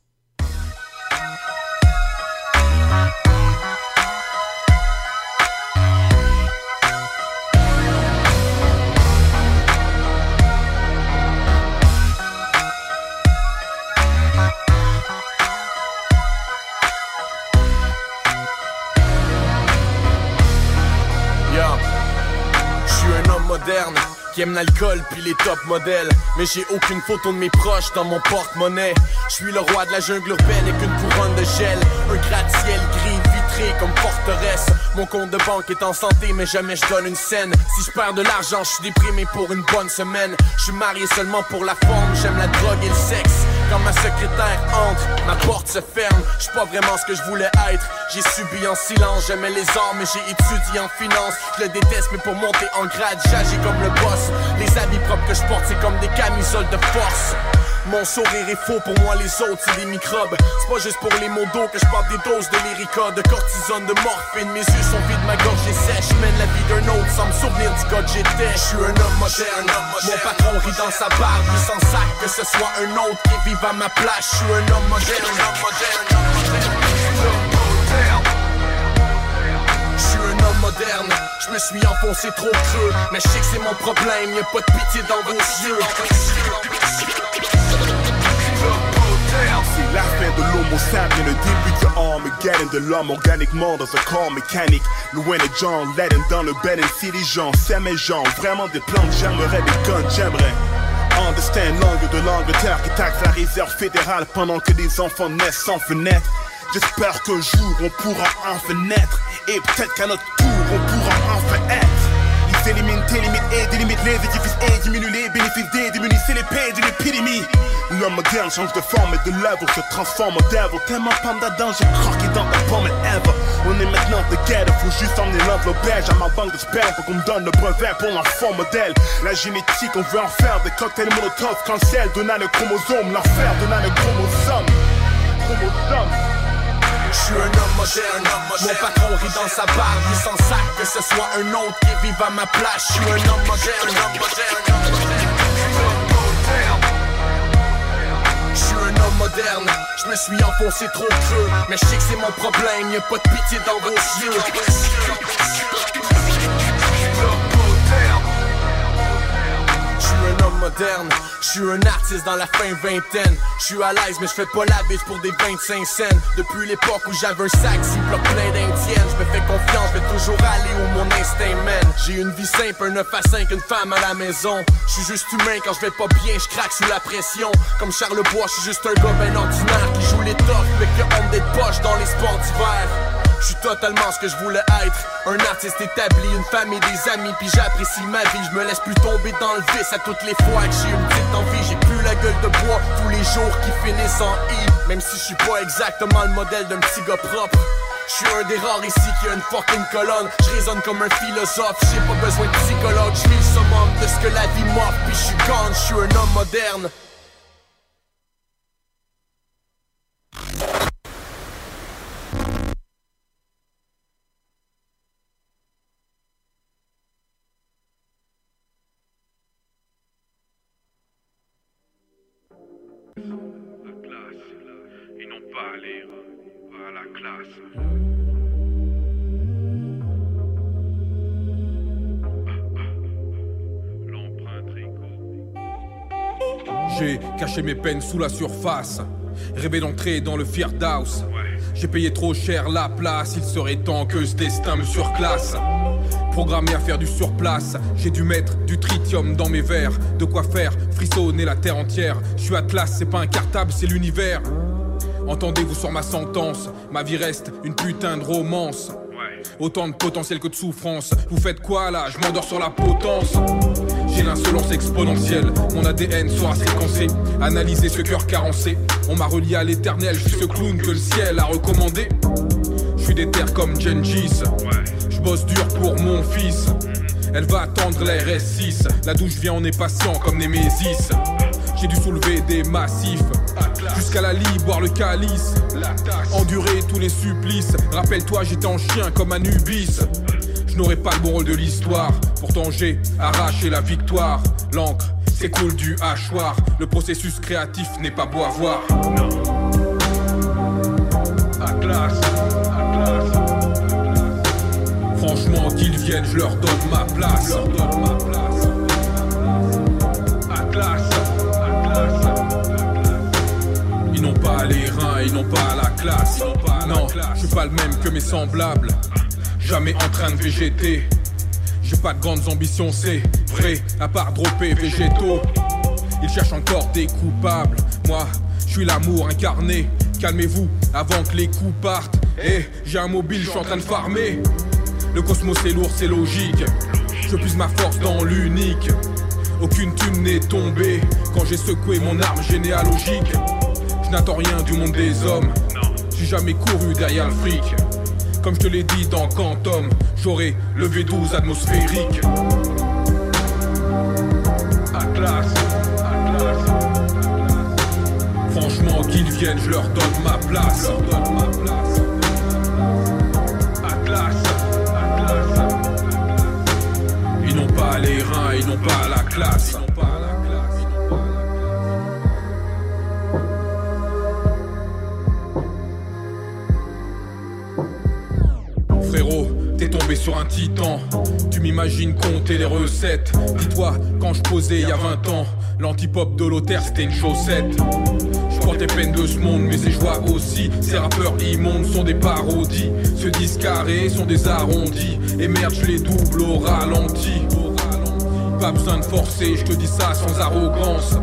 Qui aime l'alcool puis les top modèles. Mais j'ai aucune photo de mes proches dans mon porte-monnaie. Je suis le roi de la jungle urbaine avec une couronne de gel, un gratte-ciel gris comme forteresse. Mon compte de banque est en santé, mais jamais je donne une scène. Si je perds de l'argent, je suis déprimé pour une bonne semaine. Je suis marié seulement pour la forme, j'aime la drogue et le sexe. Quand ma secrétaire entre, ma porte se ferme. Je suis pas vraiment ce que je voulais être. J'ai subi en silence, j'aimais les arts, mais j'ai étudié en finance. Je le déteste, mais pour monter en grade, j'agis comme le boss. Les habits propres que je porte, c'est comme des camisoles de force. Mon sourire est faux, pour moi les autres c'est des microbes C'est pas juste pour les mots d'eau que je porte des doses de lyrica De cortisone, de morphine, mes yeux sont vides, ma gorge est sèche. Mène la vie d'un autre sans me souvenir du gars que j'étais Je suis un homme moderne, mon patron rit dans sa barbe Il s'en sac que ce soit un autre qui vive à ma place. Je suis un homme moderne, homme moderne, Je suis un homme moderne, je me suis enfoncé trop creux. Mais je sais que c'est mon problème, y'a pas de pitié dans vos yeux C'est la fin de l'homo sapien, le début de Armageddon De l'homme organiquement dans un corps mécanique. Loin de John Lennon dans le Ben Jean, c'est mes gens, vraiment des plantes J'aimerais des guns, j'aimerais Understand langue de l'Angleterre qui taxe la réserve fédérale Pendant que des enfants naissent sans fenêtre. J'espère qu'un jour on pourra enfin naître. Et peut-être qu'à notre tour on pourra enfin être Ils éliminent tes et délimitent les édifices Et diminuent les bénéfices. Des démunis C'est l'épée d'une épidémie. L'homme moderne change de forme et de level Se transforme en devil. Tellement panda dedans j'ai croqué dans ta pomme ever On est maintenant together Faut juste emmener l'enveloppe belge À ma banque de sperme Pour qu'on me donne le brevet pour l'enfant modèle. La génétique on veut en faire Des cocktails molotov. Cancel donnant le chromosome L'enfer donnant le chromosome. Chromosome Je suis un homme moderne, mon patron rit dans sa barbe, il s'en sac que ce soit un autre qui vive à ma place. Je suis un homme moderne. Je suis un homme moderne, je me suis enfoncé trop creux, mais je sais que c'est mon problème, y'a pas de pitié dans vos yeux. Un homme moderne, je suis un artiste dans la fin vingtaine. Je suis à l'aise, mais je fais pas la bise pour des 25 cents. Depuis l'époque où j'avais un sac bloc plein d'indiennes, je me fais confiance, je vais toujours aller où mon instinct mène. J'ai une vie simple, un 9 à 5, une femme à la maison. Je suis juste humain, quand je vais pas bien, je craque sous la pression. Comme Charles Bois, je suis juste un gars ben ordinaire qui joue les tops, mais qui honte d'être poche dans les sports d'hiver. Je suis totalement ce que je voulais être. Un artiste établi, une famille, des amis Puis j'apprécie ma vie, je me laisse plus tomber dans le vice À toutes les fois que j'ai une petite envie. J'ai plus la gueule de bois tous les jours qui finissent en I. Même si je suis pas exactement le modèle d'un petit gars propre. Je suis un des rares ici qui a une fucking colonne. Je résonne comme un philosophe, j'ai pas besoin de psychologue. Je le summum de ce que la vie m'offre Puis je suis gone, je suis un homme moderne À pas à la classe. J'ai caché mes peines sous la surface, rêvé d'entrer dans le House. J'ai payé trop cher la place, il serait temps que ce destin me surclasse. Programmé à faire du surplace, j'ai dû mettre du tritium dans mes verres. De quoi faire frissonner la terre entière. Je suis Atlas, c'est pas un cartable, c'est l'univers. Entendez-vous sur ma sentence, ma vie reste une putain de romance. Autant de potentiel que de souffrance. Vous faites quoi là? Je m'endors sur la potence. J'ai l'insolence exponentielle, mon ADN sera séquencé. Analyser ce cœur carencé. On m'a relié à l'éternel, je suis ce clown que le ciel a recommandé. Je suis des terres comme Gengis. Je bosse dur pour mon fils. Elle va attendre la RS6. La douche vient, on est patient comme Némésis. J'ai dû soulever des massifs. Jusqu'à la lie, boire le calice. Endurer tous les supplices. Rappelle-toi, j'étais en chien comme Anubis. Je n'aurais pas le bon rôle de l'histoire. Pourtant, j'ai arraché la victoire. L'encre s'écoule du hachoir. Le processus créatif n'est pas beau à voir. Atlas. Franchement, qu'ils viennent, je. Leur donne ma place. Les reins, ils n'ont pas la classe. Non, je suis pas le même que mes semblables. Jamais en train de végéter. J'ai pas de grandes ambitions, c'est vrai, à part dropper végétaux. Ils cherchent encore des coupables. Moi, je suis l'amour incarné. calmez-vous avant que les coups partent. Eh, j'ai un mobile, je suis en train de farmer. Le cosmos c'est lourd, c'est logique. Je puise ma force dans l'unique. Aucune thune n'est tombée quand j'ai secoué mon arme généalogique. Je n'attends rien du monde des hommes. J'ai jamais couru derrière le fric. Comme je te l'ai dit dans Quantum, j'aurai le V12 atmosphérique. Atlas, Atlas. Franchement, qu'ils viennent, je leur donne ma place. Atlas, Atlas. Ils n'ont pas les reins, ils n'ont pas la classe. Sur un titan. Tu m'imagines compter les recettes. Dis-toi, quand je posais il y a 20 ans, l'antipop de l'auteur c'était une chaussette. Je porte les peines de ce monde, mais ces joies aussi. Ces rappeurs immondes sont des parodies. Ceux disent carrés sont des arrondis. Et merde, je les double au ralenti. Pas besoin de forcer, je te dis ça sans arrogance.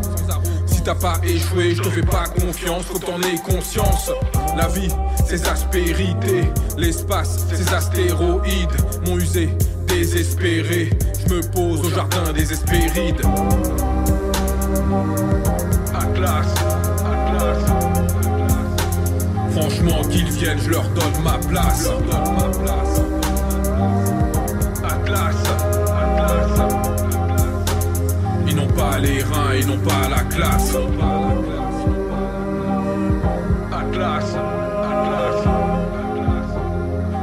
Si t'as pas échoué, je te fais pas confiance, faut que t'en aies conscience. La vie, ses aspérités, l'espace, ses astéroïdes m'ont usé, désespéré. Je me pose au jardin des Hespérides. Atlas, Atlas. Franchement, qu'ils viennent, je leur donne ma place. Atlas, Atlas. Ils n'ont pas les reins, ils n'ont pas la classe.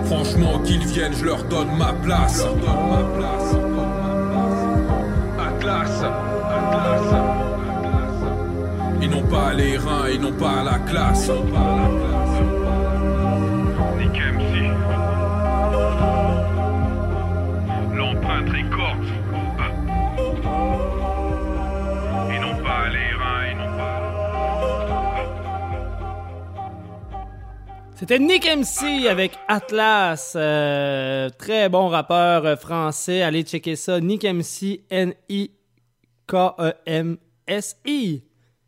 Franchement, qu'ils viennent, je leur donne ma place. Ils n'ont pas les reins, ils n'ont pas la classe. C'était Nick MC avec Atlas, euh, très bon rappeur euh, français. Allez checker ça, Nick MC, N-I-K-E-M-S-I.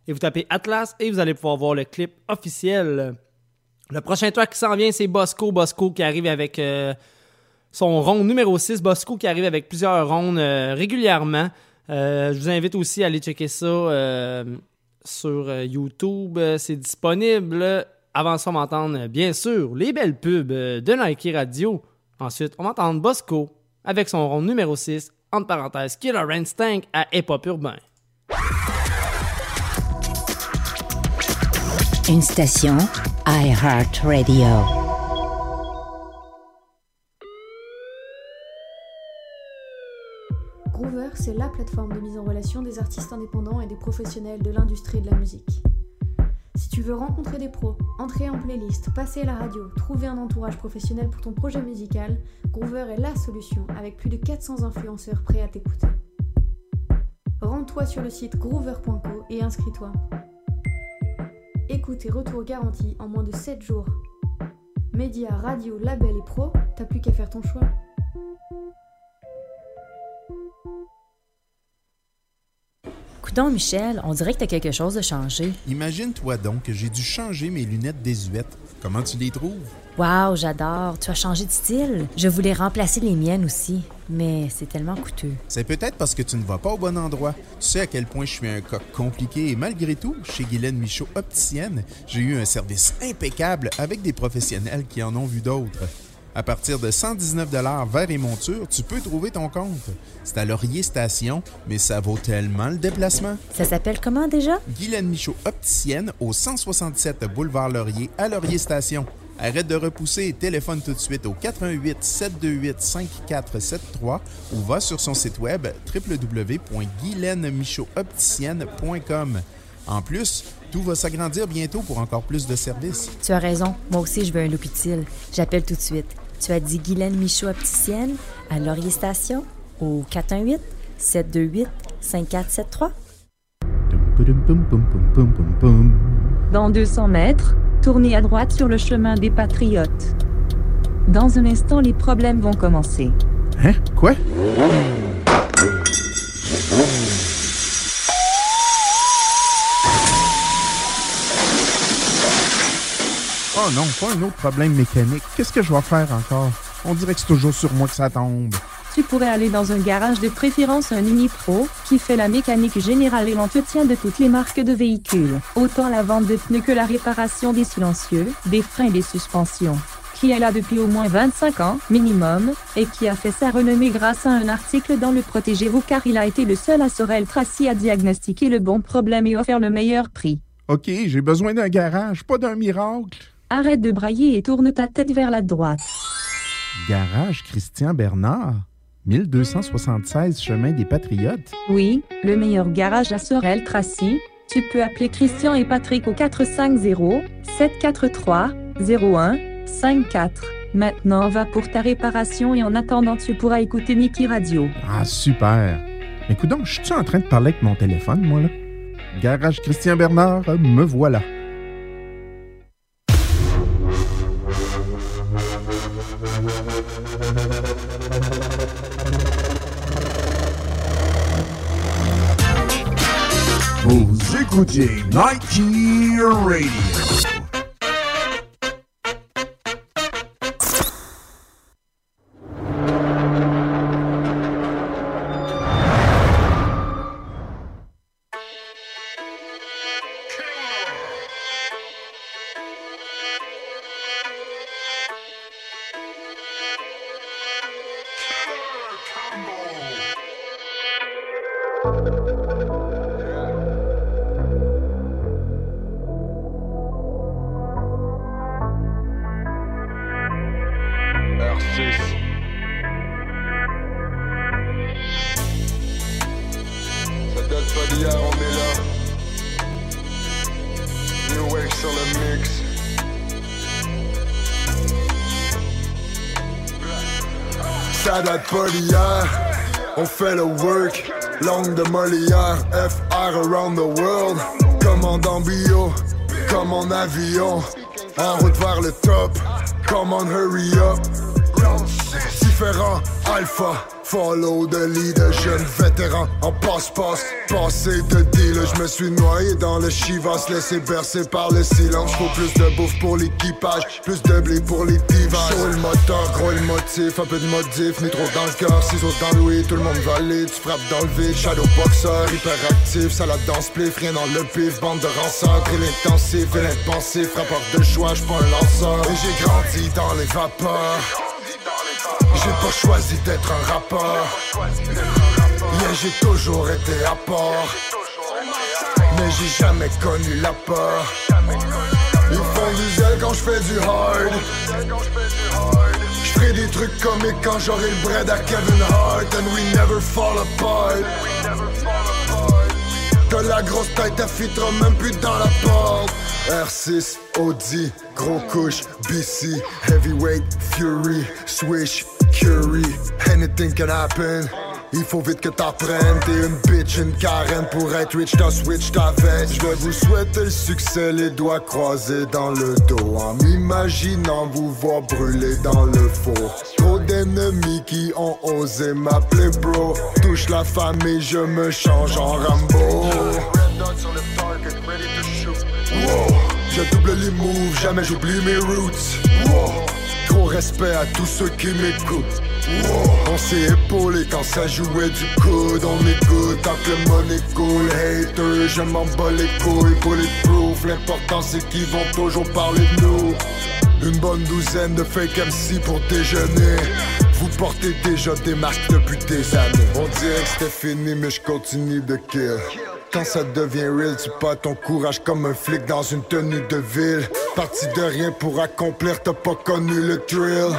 Et vous tapez Atlas et vous allez pouvoir voir le clip officiel. Le prochain track qui s'en vient, c'est Bosco. Bosco qui arrive avec euh, son rond numéro 6. Bosco qui arrive avec plusieurs rondes régulièrement. Je vous invite aussi à aller checker ça sur YouTube. C'est disponible. Avant ça, on va entendre, euh, bien sûr, les belles pubs euh, de Nike Radio. Ensuite, on va entendre Bosco avec son rond numéro 6, entre parenthèses, Killer Instinct à Hip Hop Urbain. Une station iHeartRadio. Groover, c'est la plateforme de mise en relation des artistes indépendants et des professionnels de l'industrie de la musique. Si tu veux rencontrer des pros, entrer en playlist, passer à la radio, trouver un entourage professionnel pour ton projet musical, Groover est la solution avec plus de 400 influenceurs prêts à t'écouter. Rends-toi sur le site groover.co et inscris-toi. Écoute et retour garantis en moins de 7 jours. Médias, radio, label et pro, t'as plus qu'à faire ton choix. Coudon, Michel, on dirait que t'as quelque chose de changé. Imagine-toi donc que j'ai dû changer mes lunettes désuètes. Comment tu les trouves? Wow, j'adore. Tu as changé de style. Je voulais remplacer les miennes aussi, mais c'est tellement coûteux. C'est peut-être parce que tu ne vas pas au bon endroit. Tu sais à quel point je suis un cas compliqué et malgré tout, chez Guylaine Michaud Opticienne, j'ai eu un service impeccable avec des professionnels qui en ont vu d'autres. À partir de 119 verre et monture, tu peux trouver ton compte. C'est à Laurier Station, mais ça vaut tellement le déplacement. Ça s'appelle comment déjà? Guylaine Michaud Opticienne au 167 boulevard Laurier à Laurier Station. Arrête de repousser et téléphone tout de suite au 88 728 5473 ou va sur son site web www.guylainemichaudopticienne.com. En plus, tout va s'agrandir bientôt pour encore plus de services. Tu as raison. Moi aussi, je veux un look utile. J'appelle tout de suite. Tu as dit Guylaine Michaud opticienne à Laurier Station au 418 728 5473. Dans 200 mètres, tournez à droite sur le chemin des Patriotes. Dans un instant, les problèmes vont commencer. Hein? Quoi? Oh non, pas un autre problème mécanique. Qu'est-ce que je vais faire encore? On dirait que c'est toujours sur moi que ça tombe. Tu pourrais aller dans un garage de préférence un Unipro qui fait la mécanique générale et l'entretien de toutes les marques de véhicules, autant la vente de pneus que la réparation des silencieux, des freins et des suspensions. Qui est là depuis au moins 25 ans, minimum, et qui a fait sa renommée grâce à un article dans le Protégez-vous car il a été le seul à Sorel Tracy à diagnostiquer le bon problème et offert le meilleur prix. OK, j'ai besoin d'un garage, pas d'un miracle. Arrête de brailler et tourne ta tête vers la droite. Garage Christian Bernard, 1276 Chemin des Patriotes. Oui, le meilleur garage à Sorel Tracy. Tu peux appeler Christian et Patrick au 450-743-0154. Maintenant, va pour ta réparation et en attendant, tu pourras écouter Niki Radio. Ah, super. Écoute donc, je suis en train de parler avec mon téléphone, moi, là? Garage Christian Bernard, me voilà. Vous écoutez Nike Radio. Le work, langue de Molière, FR around the world, commandant bio, comme en avion, en route vers le top, come on hurry up, différent, alpha, follow the leader, jeune vétéran, en passe-passe, passé de deal, je me suis noyé dans le chivas, laissé bercer par le silence, faut plus de bouffe pour l'équipage, plus de blé pour les divas, Chaud le moteur, gros le motif, un peu de modif, nitro dans le cœur, ciseaux dans Louis, tout le monde va aller, tu frappes dans le vide, shadow boxer, hyper actif, ça la danse, plif, rien dans le pif, bande de ranceurs, drill intensif, vilain pensif, frappeur de choix, pas un lanceur, et j'ai grandi dans les vapeurs. J'ai pas choisi d'être un rappeur. Yeah, j'ai toujours été à part. Mais j'ai jamais connu la peur. Ils font du zèle quand je fais du hard. Je ferai des trucs comiques quand j'aurai le bread à Kevin Hart. And we never fall apart. T'as la grosse tête, t'affitera même plus dans la porte. R6, Audi, gros couche, BC, heavyweight, Fury, Swish, Curie, anything can happen. Il faut vite que t'apprennes, t'es une bitch, une Karen pour être rich, t'as switch ta veste. Je vais vous souhaiter le succès, les doigts croisés dans le dos, en m'imaginant vous voir brûler dans le four. Trop d'ennemis qui ont osé m'appeler bro, touche la famille, je me change en Rambo. Wow. Je double les moves, jamais j'oublie mes roots. Wow. Gros respect à tous ceux qui m'écoutent. On s'est épaulé quand ça jouait du coude. On écoute tant que le money cool. Hater, je m'en bats les couilles. Bulletproof, l'important c'est qu'ils vont toujours parler de nous. Une bonne douzaine de fake MC pour déjeuner. Vous portez déjà des masques depuis des années. On dirait que c'était fini, mais je continue de kill. Quand ça devient real, tu perds ton courage comme un flic dans une tenue de ville. Parti de rien pour accomplir, t'as pas connu le drill.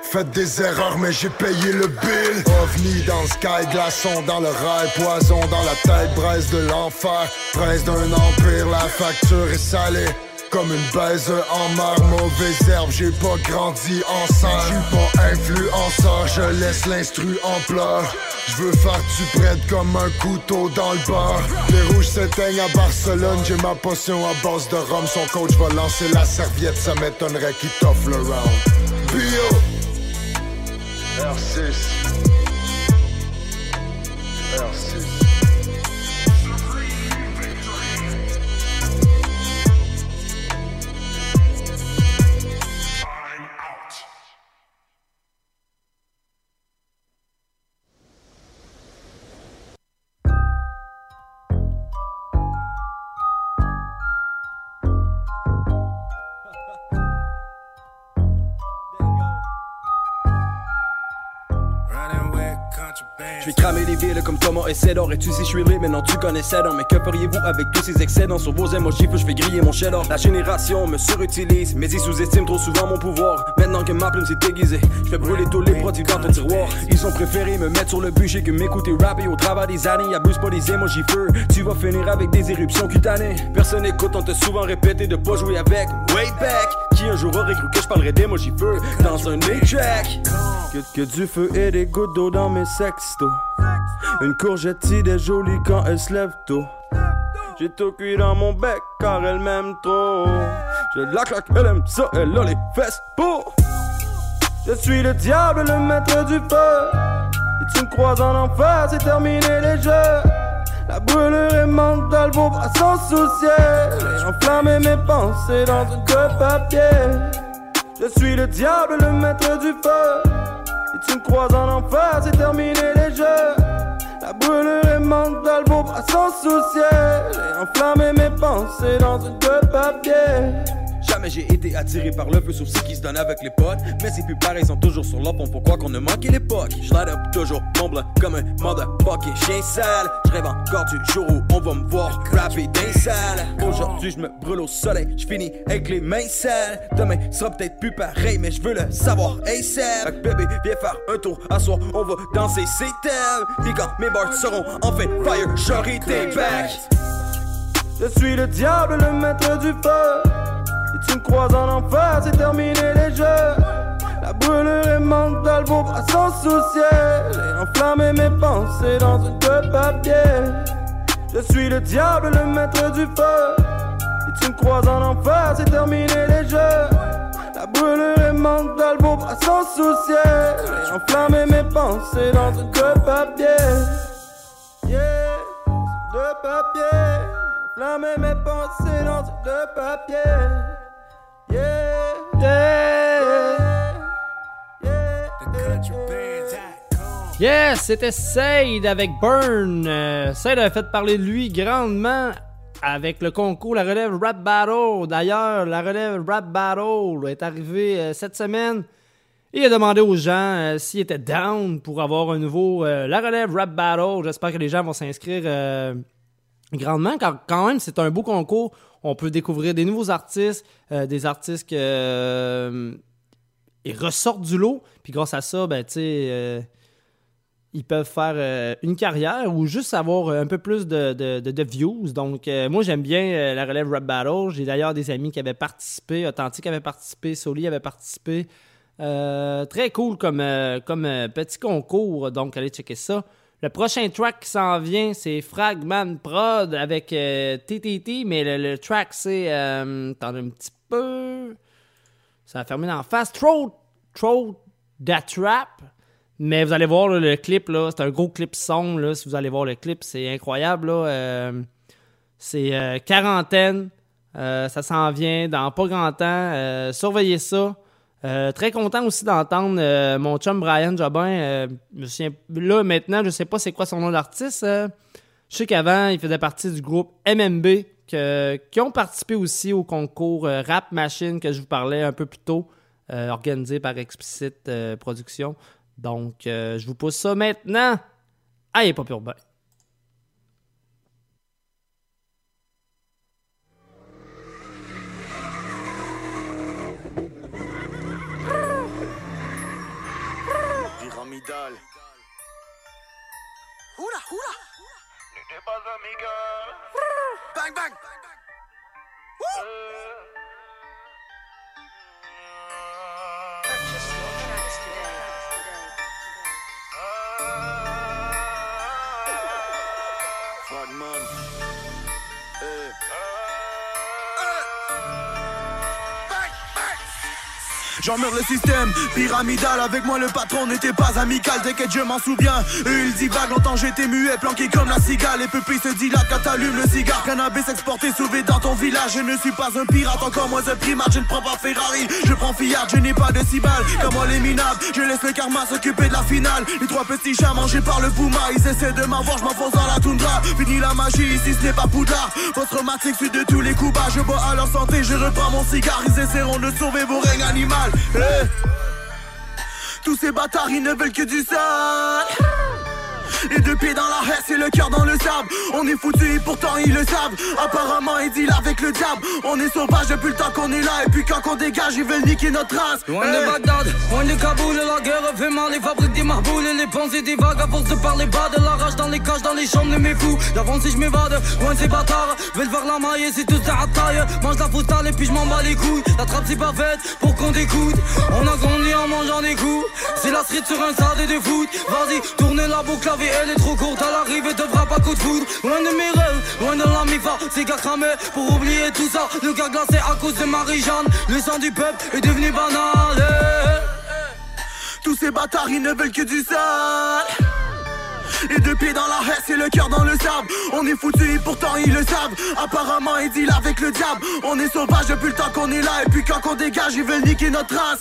Faites des erreurs, mais j'ai payé le bill. OVNI dans le sky, glaçon dans le rail, poison dans la tête, braise de l'enfer. Prince d'un empire, la facture est salée. Comme une baise en mer, mauvaise herbe, j'ai pas grandi en sang. J'suis pas influenceur, je laisse l'instru en pleurs. J'veux faire du prête comme un couteau dans le bar. Les rouges s'éteignent à Barcelone, j'ai ma potion à base de rhum. Son coach va lancer la serviette, ça m'étonnerait qu'il t'offre le round. Bio R6 R6 comme Thomas et tu sais je suis lit maintenant tu connais Cédor Mais que feriez-vous avec tous ces excédents Sur vos emojis je fais griller mon cheddar. La génération me surutilise. Mais ils sous-estiment trop souvent mon pouvoir. Maintenant que ma plume s'est déguisée Je fais brûler tous les produits dans ton tiroir. Ils ont préféré me mettre sur le budget Que m'écouter rapper au travers des années. Abuse pas des emojis feu. Tu vas finir avec des éruptions cutanées. Personne écoute on t'a souvent répété de pas jouer avec. Way back. Qui un jour aurait cru que je parlerais d'emojis feu Dans un 8-track que, que du feu et des gouttes d'eau dans mes sextos. Une courgette est jolie quand elle se lève tôt j'ai tout cuit dans mon bec car elle m'aime trop. J'ai de la claque, elle aime ça, elle a les fesses pour. Je suis le diable, le maître du feu. Et tu me croises en enfer, c'est terminé les jeux. La brûlure est mentale, vos bras sans soucier. J'ai enflammé mes pensées dans une de papier. Je suis le diable, le maître du feu. Et tu me croises en enfer, c'est terminé les jeux. La brûlure est mentale, vos bras sans soucier. J'ai enflammé mes pensées dans une de papier. Jamais j'ai été attiré par le feu, sauf ce qui se donne avec les potes. Mais ces plus pareils sont toujours sur l'op, pourquoi qu'on ne manquait l'époque? Je up toujours blanc comme un motherfucking chien sale. Je rêve encore du jour où on va me voir rapper d'un sale. Aujourd'hui, je me brûle au soleil, je finis avec les mains sales. Demain sera peut-être plus pareil, mais je veux le savoir. Hey Seb, bébé, viens faire un tour. À soir, on va danser, c'est tel. Puis quand mes bars seront enfin fire, j'aurai tes back. Je suis le diable, le maître du feu. Tu me croises en enfer, c'est terminé les jeux. La brûlure est mentale, vos bras sans soucier. J'ai enflammé mes pensées dans une de papier. Je suis le diable, le maître du feu. Et tu me croises en enfer, c'est terminé les jeux. La brûlure est mentale, vos bras sans soucier. J'ai enflammé mes pensées dans une de papier. Yeah, de papier. Enflammé mes pensées dans une de papier. Yes, c'était Sade avec Burn. Euh, Sade a fait parler de lui grandement avec le concours La Relève Rap Battle. D'ailleurs, la Relève Rap Battle est arrivée euh, cette semaine. Il a demandé aux gens euh, s'ils étaient down pour avoir un nouveau La Relève Rap Battle. J'espère que les gens vont s'inscrire grandement. Car quand même, c'est un beau concours on peut découvrir des nouveaux artistes, euh, des artistes qui euh, ressortent du lot. Puis grâce à ça, ben, euh, ils peuvent faire une carrière ou juste avoir un peu plus de, views. Donc, moi, j'aime bien la relève Rap Battle. J'ai d'ailleurs des amis qui avaient participé, Authentique avait participé, Soli avait participé. très cool comme, comme petit concours. Donc, allez checker ça. Le prochain track qui s'en vient, c'est Fragman Prod avec TTT, euh, mais le, track, c'est. Euh, attendez un petit peu. Ça a fermé en face. Throw, throw That Trap. Mais vous allez voir le clip, là, c'est un gros clip son. Là, si vous allez voir le clip, c'est incroyable. Là, euh, c'est quarantaine. ça s'en vient dans pas grand temps. surveillez ça. Euh, très content aussi d'entendre euh, mon chum Brian Jobin. Euh, là, maintenant, je sais pas c'est quoi son nom d'artiste. je sais qu'avant, il faisait partie du groupe MMB qui ont participé aussi au concours Rap Machine que je vous parlais un peu plus tôt, organisé par Explicit Productions. Donc, je vous pousse ça maintenant. Allez, pas urbain. Idole. Oula, oula. N'était pas amical. Bang, bang. Fragment. J'emmerde le système. Pyramidal Avec moi le patron n'était pas amical. T'inquiète je m'en souviens Il dit vague longtemps j'étais muet Planqué comme la cigale. Et pupille se dilate quand t'allumes le cigare. Cannabis exporté sauvé dans ton village. Je ne suis pas un pirate encore moins un primate. Je ne prends pas Ferrari Je prends Fiat. Je n'ai pas de six balles Comme moi les minables Je laisse le karma s'occuper de la finale. Les trois petits chats mangés par le Puma Ils essaient de m'avoir je m'enfonce dans la toundra. Fini la magie ici ce n'est pas poudlard. Votre traumatique suite de tous les coups bas. Je bois à leur santé Je reprends mon cigare. Ils essaieront de sauver vos règnes animales Tous ces bâtards, ils ne veulent que du sang Les deux pieds dans la haie, c'est le cœur dans le sable. On est foutu et pourtant ils le savent. Apparemment, ils deal avec le diable. On est sauvage depuis le temps qu'on est là. Et puis quand on dégage, ils veulent niquer notre race. Loin de Bagdad, loin de Kaboul, la guerre fait mal, les fabriques des marboules et les pensées des vagues à force de parler bas de la rage dans les cages, dans les chambres de mes fous. D'avance si je m'évade, loin de ces bâtards, veulent voir la maille, c'est tout ça à taille. Mange la faustale et puis je m'en bats les couilles. La trappe c'est pas faite pour qu'on t'écoute. On a grandi en mangeant des coups. C'est la street sur un stade de foot. Vas-y, tournez la boucle, la vie elle est trop courte. À l'arrivée, frappe à coup de foudre. Loin de mes rêves, loin de la. C'est gars cramé pour oublier tout ça. Le gars glacé à cause de Marie-Jeanne. Le sang du peuple est devenu banal. Tous ces bâtards, ils ne veulent que du sale. Les deux pieds dans la haie, c'est le cœur dans le sable. On est foutu et pourtant ils le savent. Apparemment, ils deal avec le diable. On est sauvage depuis le temps qu'on est là. Et puis quand on dégage, ils veulent niquer notre race.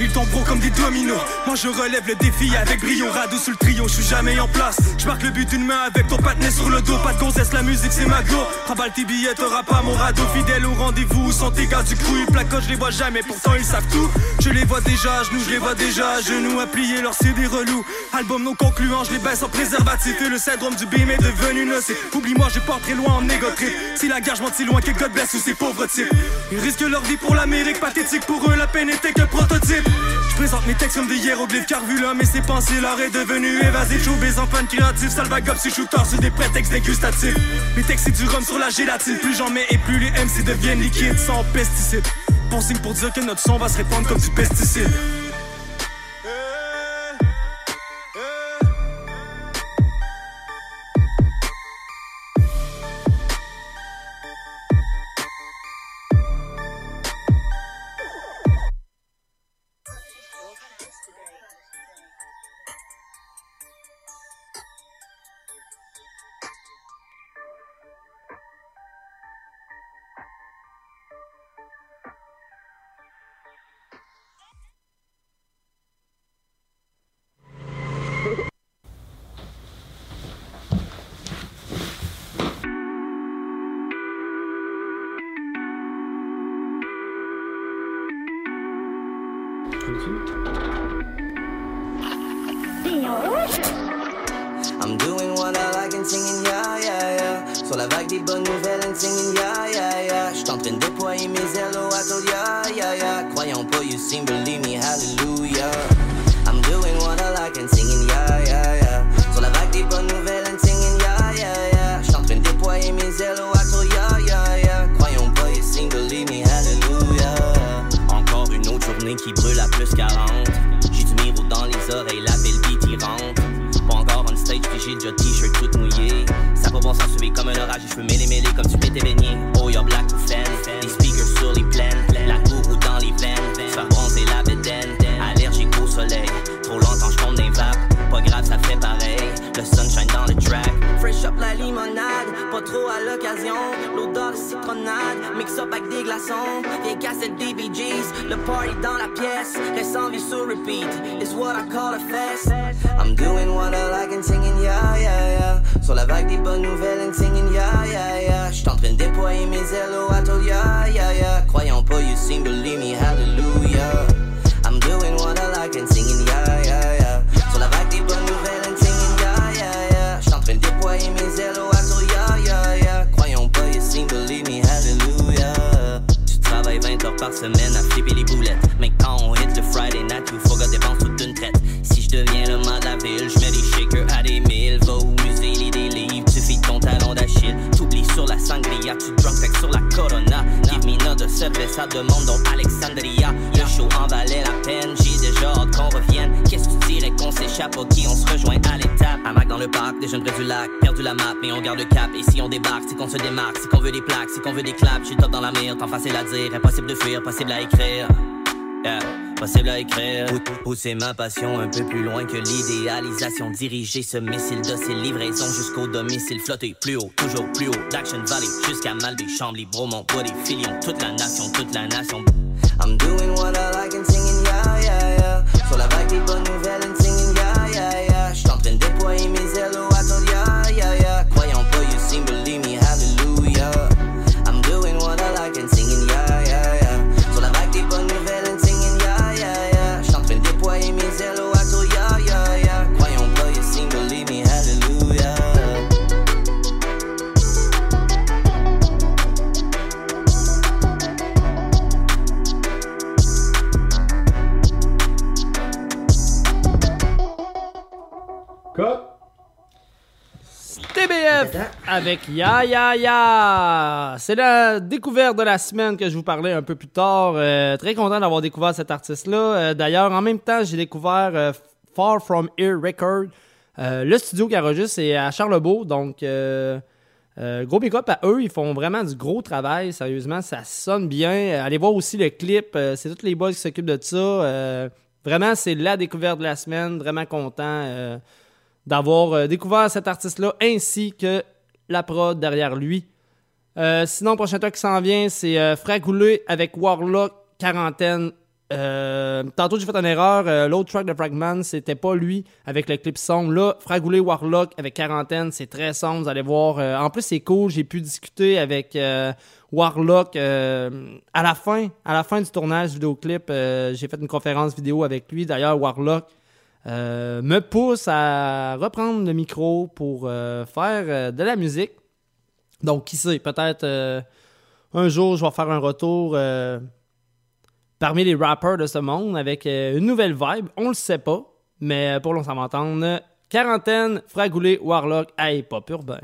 Ils tombent gros comme des dominos. Moi je relève le défi avec brio. Radeau sous le trio, je suis jamais en place. Je marque le but d'une main avec ton patiné sur le dos. Pas de gonzesse, la musique c'est ma go. Raballe tes billets, t'auras pas mon radeau. Fidèle au rendez-vous, sans tes gars du crew. Ils placotent, je les vois jamais, pourtant ils savent tout. Je les vois déjà, genoux, je les vois déjà. Genoux à plier, leur CD relou. Album non concluant, je les baisse en préservatif. Et le syndrome du bim est devenu nocif. Oublie-moi, je pars très loin en égo trip. Si la gare, je si loin que God bless ou ces pauvres types. Ils risquent leur vie pour l'Amérique, pathétique pour eux, la peine était que prototype. Je présente mes textes comme des hiéroglyphes car vu l'homme et ses pensées, l'art est devenu évasif. Showbiz en fan créatif, salvagop, c'est shooter sur des prétextes dégustatifs. Mes textes c'est du rhum sur la gélatine, plus j'en mets et plus les MC deviennent liquides sans pesticides. Bon signe pour dire que notre son va se répandre comme du pesticide. Possible à écrire. Yeah, possible à écrire. Pou- Pousser ma passion un peu plus loin que l'idéalisation. Diriger ce missile de ses livraisons jusqu'au domicile. Flotter plus haut, toujours plus haut. D'Action Valley jusqu'à Malbec, Chambly, Bromont, Bois des Filions. Toute la nation, toute la nation. Avec Ya Ya Ya. C'est la découverte de la semaine que je vous parlais un peu plus tard. Euh, très content d'avoir découvert cet artiste-là. Euh, D'ailleurs, en même temps, j'ai découvert euh, Far From Here Record. Le studio qui enregistre, c'est à Charlebourg. Donc, gros pick-up à eux. Ils font vraiment du gros travail. Sérieusement, ça sonne bien. Allez voir aussi le clip. C'est tous les boys qui s'occupent de ça. Vraiment, c'est la découverte de la semaine. Vraiment content. d'avoir découvert cet artiste-là ainsi que la prod derrière lui. Euh, sinon, prochain track qui s'en vient, c'est euh, avec Warlock Quarantaine. Euh, tantôt, j'ai fait une erreur. Euh, L'autre track de Fragman, c'était pas lui avec le clip sombre. Là, Fragoulé Warlock avec Quarantaine, c'est très sombre. Vous allez voir. En plus, c'est cool. J'ai pu discuter avec Warlock à la fin, à la fin du tournage j'ai fait une conférence vidéo avec lui. D'ailleurs, Warlock euh, me pousse à reprendre le micro pour euh, faire euh, de la musique. Donc, qui sait, peut-être un jour, je vais faire un retour parmi les rappers de ce monde avec une nouvelle vibe. On le sait pas, mais pour l'instant, on s'en entendre. Quarantaine, Fragoulé, Warlock Hip Hop Urbain.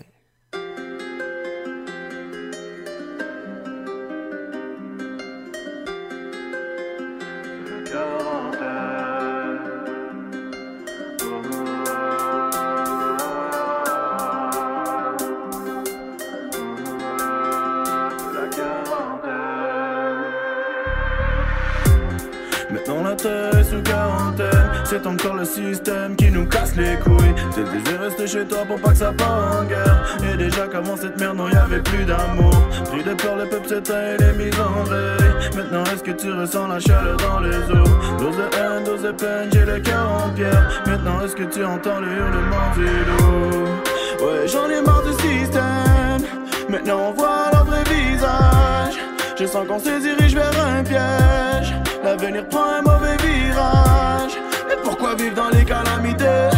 Chez toi pour pas que ça part en guerre. Et déjà qu'avant cette merde non y'avait plus d'amour. Plus de peur le peuple s'éteint et les mises en veille Maintenant est-ce que tu ressens la chaleur dans les os Dose de haine, dose de peine, j'ai le cœur en pierre. Maintenant est-ce que tu entends le hurlement du loup? Ouais j'en ai marre du système. Maintenant on voit leur vrai visage. Je sens qu'on se dirige vers un piège. L'avenir prend un mauvais virage. Mais pourquoi vivre dans les calamités?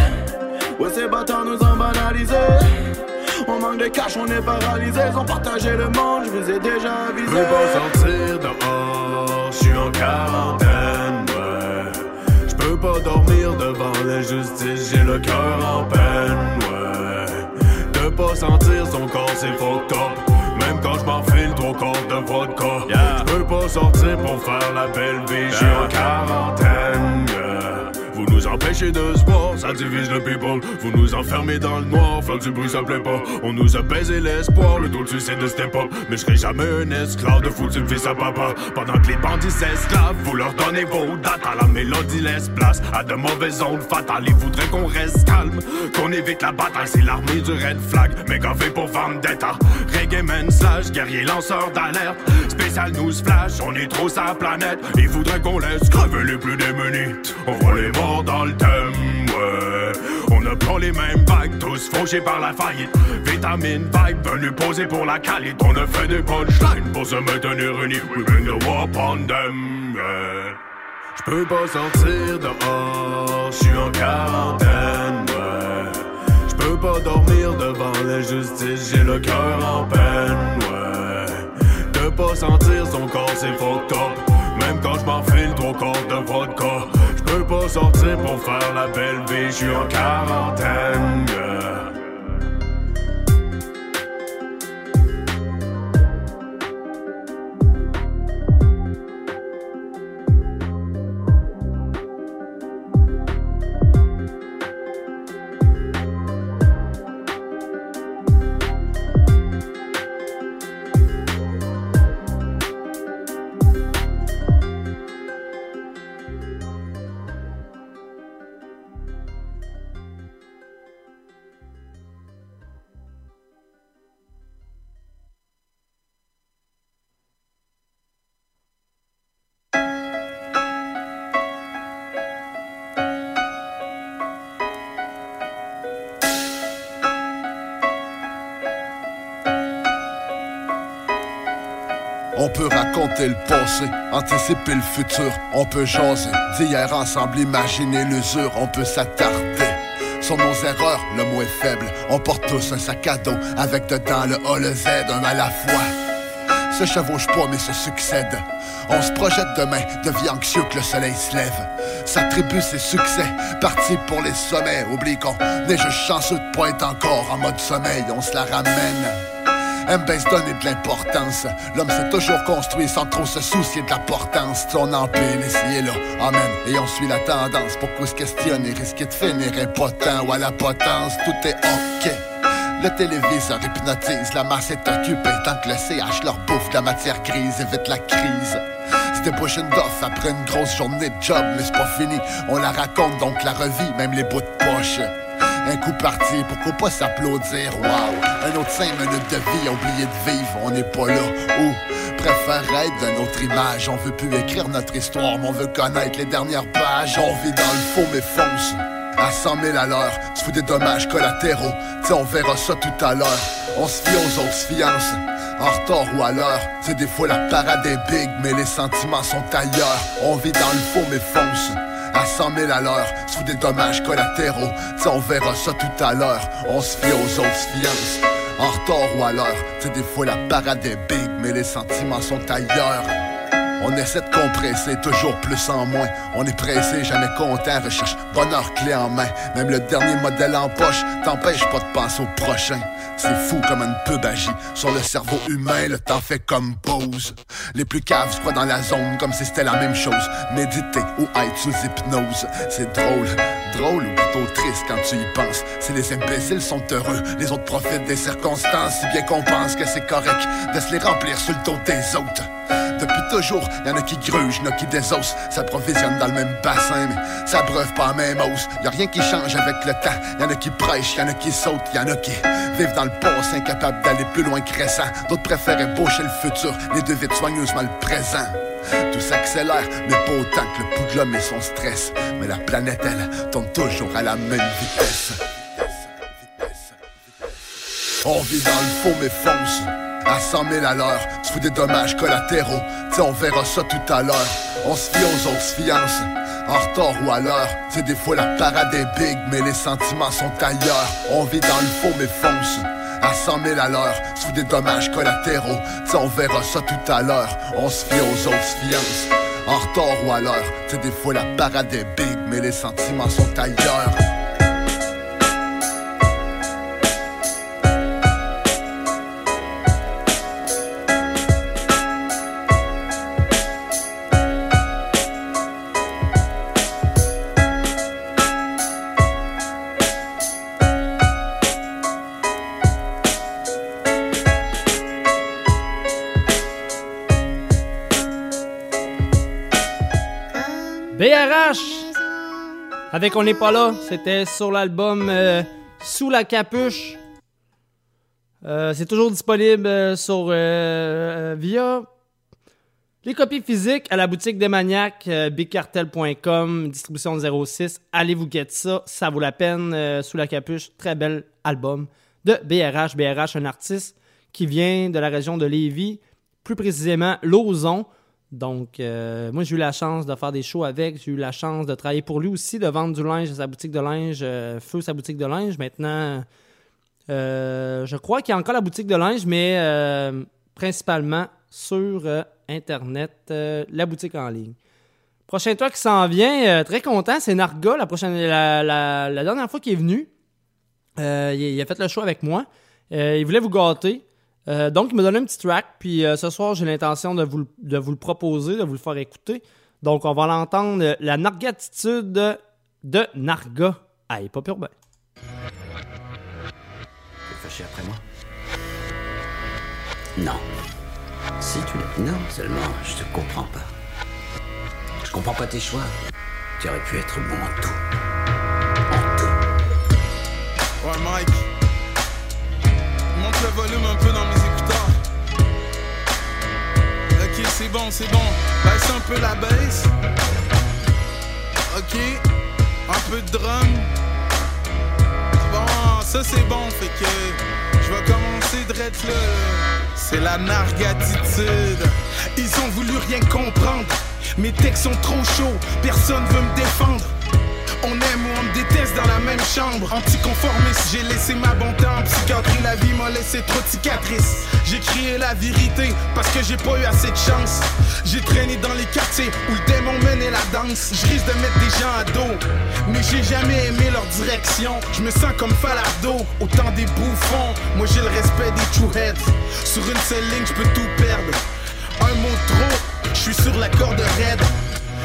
Ouais ces bâtards nous ont banalisés On manque de cash, on est paralysés Ils ont partagé le monde, je vous ai déjà avisé Je peux pas sortir dehors, je suis en quarantaine, ouais. Je peux pas dormir devant la justice, j'ai le cœur en peine, ouais. De pas sentir son corps, c'est fucked up. Même quand je m'enfile trois corps de vodka. Je peux pas sortir pour faire la belle vie, je suis en quarantaine, yeah. Nous empêchez de se voir, ça divise le people. Vous nous enfermez dans le noir, faire du bruit ça plaît pas. On nous a baisé l'espoir, le de suicide de step up. Mais je serai jamais un esclave de foutu fils à papa. Pendant que les bandits s'esclavent, vous leur donnez vos dates à la mélodie laisse place à de mauvaises ondes fatales. Ils voudraient qu'on reste calme, qu'on évite la bataille. C'est l'armée du red flag, méga fait pour vendetta. Reggae man slash, guerrier lanceur d'alerte. Spécial news flash, on est trop sa planète. Ils voudraient qu'on laisse crever les plus démunis. On voit les morts dans le thème, ouais. On a pas les mêmes vagues, tous fauchés par la faillite. Vitamine vibe, venu poser pour la qualité. On a fait des punchlines pour se maintenir unis. We bring the war upon them, yeah. J'peux pas sortir dehors, j'suis en quarantaine, ouais. J'peux pas dormir devant la justice, j'ai le cœur en peine, ouais. De pas sentir son corps, c'est fucked up. Même quand j'm'enfile trois corps de vodka. J'peux pas sortir pour faire la belle vie, j'suis en quarantaine. Raconter le passé, anticiper le futur, on peut jaser, d'hier ensemble imaginer l'usure, on peut s'attarder sur nos erreurs, le mot est faible, on porte tous un sac à dos, avec dedans le A, le Z, un à la fois. se chevauchent pas mais se succèdent. On se projette demain, devient anxieux que le soleil se lève. S'attribue ses succès, parti pour les sommets. Oublie qu'on est juste chanceux de être encore en mode sommeil, on se la ramène. M baisse donner de l'importance. L'homme s'est toujours construit sans trop se soucier de l'importance. Ton empile ici là, amen. Et on suit la tendance. Pourquoi se questionner, risquer de finir impotent ou à la potence, tout est ok. Le téléviseur hypnotise, la masse est occupée tant que le CH leur bouffe la matière grise, évite la crise. C'était pushing d'off après une grosse journée de job, mais c'est pas fini. On la raconte donc la revit, même les bouts de poche. Un coup parti, pourquoi pas s'applaudir? Wow! Un autre cinq minutes de vie, oublié de vivre, on n'est pas là. Ou préfère être d'une autre image. On veut plus écrire notre histoire, mais on veut connaître les dernières pages. On vit dans le faux, mais fonce. À 100 000 à l'heure, tu fous des dommages collatéraux. Tiens, on verra ça tout à l'heure. On se fie aux autres fiances. En retard ou à l'heure, c'est des fois la parade est big, mais les sentiments sont ailleurs. On vit dans le faux, mais fonce à 100 000 à l'heure, sous des dommages collatéraux. Tiens, on verra ça tout à l'heure. On se fie aux autres fiances. En retard ou à l'heure, c'est des fois la parade est big, mais les sentiments sont ailleurs. On essaie de compresser, toujours plus en moins. On est pressé, jamais content, recherche bonheur clé en main. Même le dernier modèle en poche t'empêche pas de penser au prochain. C'est fou comme une pub agit sur le cerveau humain, le temps fait comme pause. Les plus caves se croient dans la zone comme si c'était la même chose. Méditer ou être sous hypnose, c'est drôle, drôle ou plutôt triste quand tu y penses. Si les imbéciles sont heureux, les autres profitent des circonstances, si bien qu'on pense que c'est correct de se les remplir sur le dos des autres. Depuis toujours, y'en a qui grugent, y'en a qui désossent, s'approvisionnent dans le même bassin, mais ça breuve pas la même hausse. Y'a rien qui change avec le temps, y'en a qui prêchent, y'en a qui sautent, y'en a qui vivent dans le passé, incapables d'aller plus loin que récent. D'autres préfèrent ébaucher le futur, les deux vides soigneusement le présent. Tout s'accélère, mais pas autant que le pouls de l'homme et son stress. Mais la planète, elle, tourne toujours à la même vitesse. On vit dans le faux, mais fonce. À 100 000 à l'heure, tu fous des dommages collatéraux. Tiens, on verra ça tout à l'heure. On se fie aux autres fiances. En retard ou à l'heure, c'est des fois la parade est big, mais les sentiments sont ailleurs. On vit dans le faux, mais fonce. À 100 000 à l'heure, sous des dommages collatéraux. Tiens, on verra ça tout à l'heure. On se fie aux autres fiances. En retard ou à l'heure, c'est des fois la parade est big, mais les sentiments sont ailleurs. Avec On n'est pas là, c'était sur l'album euh, Sous la capuche. Euh, c'est toujours disponible euh, sur via les copies physiques à la boutique des maniaques, bigcartel.com, distribution 06. Allez vous guetter ça, ça vaut la peine. sous la capuche, très bel album de BRH. BRH, un artiste qui vient de la région de Lévis, plus précisément Lauson. Donc, euh, moi, j'ai eu la chance de faire des shows avec. J'ai eu la chance de travailler pour lui aussi, de vendre du linge à sa boutique de linge, euh, Feu, sa boutique de linge. Maintenant, euh, je crois qu'il y a encore la boutique de linge, mais principalement sur Internet, la boutique en ligne. Prochain toit qui s'en vient, très content, c'est Narga, la, prochaine, la, dernière fois qu'il est venu. Il, il a fait le show avec moi. Il voulait vous gâter. Euh, donc, il m'a donné un petit track. Puis euh, ce soir, j'ai l'intention de vous, le- de vous le proposer, de vous le faire écouter. Donc, on va l'entendre, euh, la Nargatitude de Narga à Hip Hop Urbain. T'es fâché après moi? Non. Si tu l'es. Non, seulement je te comprends pas. Je comprends pas tes choix. Tu aurais pu être bon en tout. Ouais, Mike. Le volume un peu dans mes écouteurs. Ok, c'est bon, c'est bon. Baisse un peu la baisse. Ok. Un peu de drum. Bon, ça c'est bon, fait que je vais commencer direct là. C'est la nargatitude. Ils ont voulu rien comprendre. Mes textes sont trop chauds, personne veut me défendre. On aime ou on me déteste dans la même chambre. Anticonformiste, j'ai laissé ma bonté en psychiatrie. La vie m'a laissé trop de cicatrices. J'ai crié la vérité parce que j'ai pas eu assez de chance. J'ai traîné dans les quartiers où le démon menait la danse. Je risque de mettre des gens à dos, mais j'ai jamais aimé leur direction. Je me sens comme Falardo, autant des bouffons. Moi j'ai le respect des true heads. Sur une seule ligne, je peux tout perdre. Un mot trop, je suis sur la corde raide.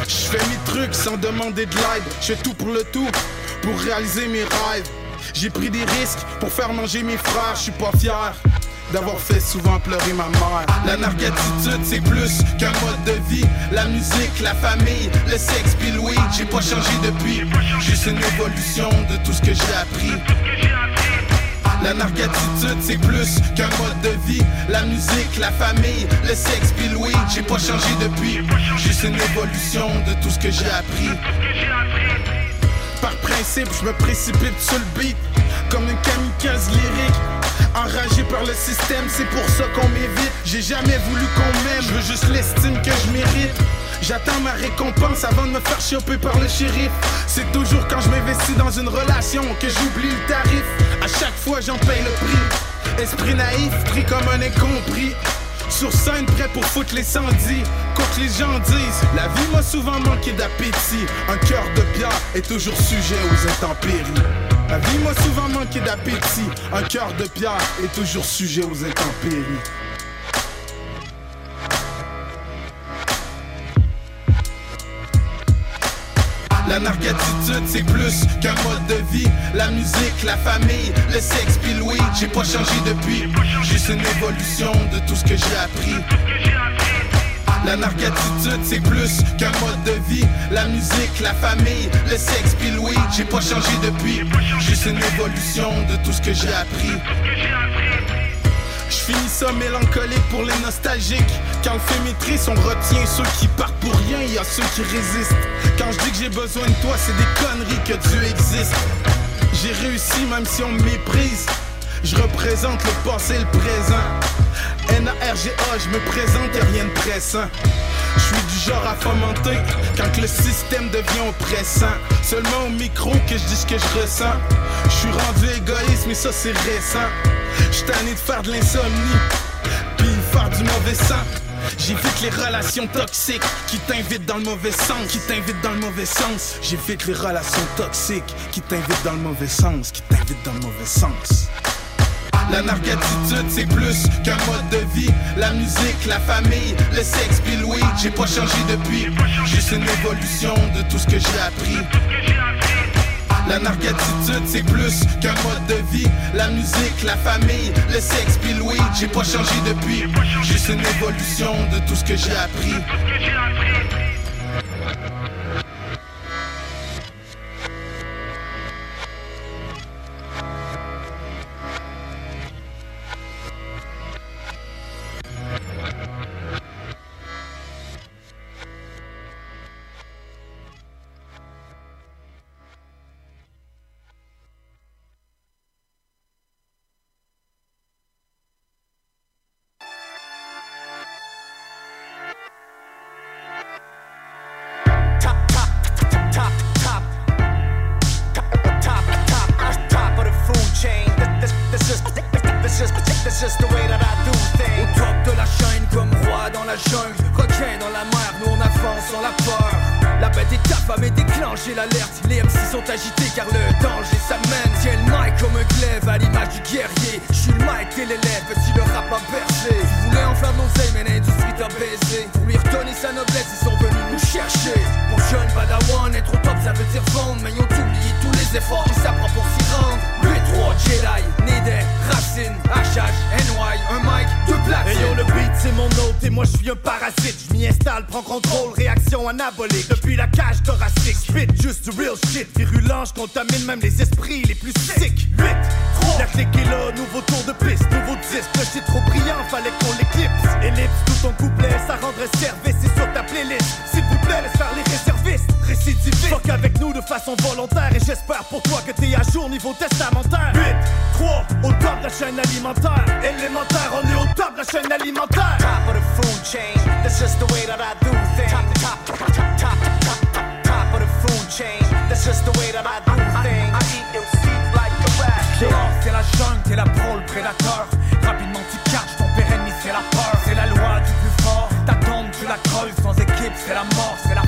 Je fais mes trucs sans demander de l'aide. Je fais tout pour le tout, pour réaliser mes rêves. J'ai pris des risques pour faire manger mes frères. Je suis pas fier d'avoir fait souvent pleurer ma mère. La nargatitude, c'est plus qu'un mode de vie. La musique, la famille, le sexe, puis. J'ai pas changé depuis. Juste une évolution de tout ce que j'ai appris. La nargatitude, c'est plus qu'un mode de vie. La musique, la famille, le sexe, puis weed. J'ai pas changé depuis. Juste une évolution de tout ce que j'ai appris. Par principe, je me précipite sur le beat. Comme une kamikaze lyrique. Enragé par le système, c'est pour ça qu'on m'évite. J'ai jamais voulu qu'on m'aime, je veux juste l'estime que je mérite. J'attends ma récompense avant de me faire choper par le shérif. C'est toujours quand je m'investis dans une relation que j'oublie le tarif. À chaque fois, j'en paye le prix. Esprit naïf, pris comme un incompris. Sur scène, prêt pour foutre les sandis. Que les gens disent, la vie m'a souvent manqué d'appétit. Un cœur de pierre est toujours sujet aux intempéries. La vie m'a souvent manqué d'appétit. Un cœur de pierre est toujours sujet aux intempéries. La nargatitude, c'est plus qu'un mode de vie. La musique, la famille, le sexe, puis. J'ai pas changé depuis. Juste une évolution de tout ce que j'ai appris. La nargatitude, c'est plus qu'un mode de vie. La musique, la famille, le sexe, puis. J'ai pas changé depuis. Juste une évolution de tout ce que j'ai appris. Je finis ça mélancolique pour les nostalgiques. Quand le fait maîtrise, on retient ceux qui partent pour rien, y a ceux qui résistent. Quand je dis que j'ai besoin de toi, c'est des conneries que Dieu existe. J'ai réussi même si on me méprise. Je représente le passé et le présent. N-A-R-G-A, je me présente et rien de pressant. Je suis du genre à fomenter quand le système devient oppressant. Seulement au micro que je dis ce que je ressens. Je suis rendu égoïste, mais ça c'est récent. Je tanné de faire de l'insomnie, puis faire du mauvais sang. J'évite les relations toxiques qui t'invitent dans le mauvais sens, qui t'invitent dans le mauvais sens. J'évite les relations toxiques qui t'invitent dans le mauvais sens, qui t'invitent dans le mauvais sens. La nargatitude, c'est plus qu'un mode de vie. La musique, la famille, le sexe, puis weed. J'ai pas changé depuis. Juste une évolution de tout ce que j'ai appris. La nargatitude, c'est plus qu'un mode de vie. La musique, la famille, le sexe, puis weed. J'ai pas changé depuis. Juste une évolution de tout ce que j'ai appris.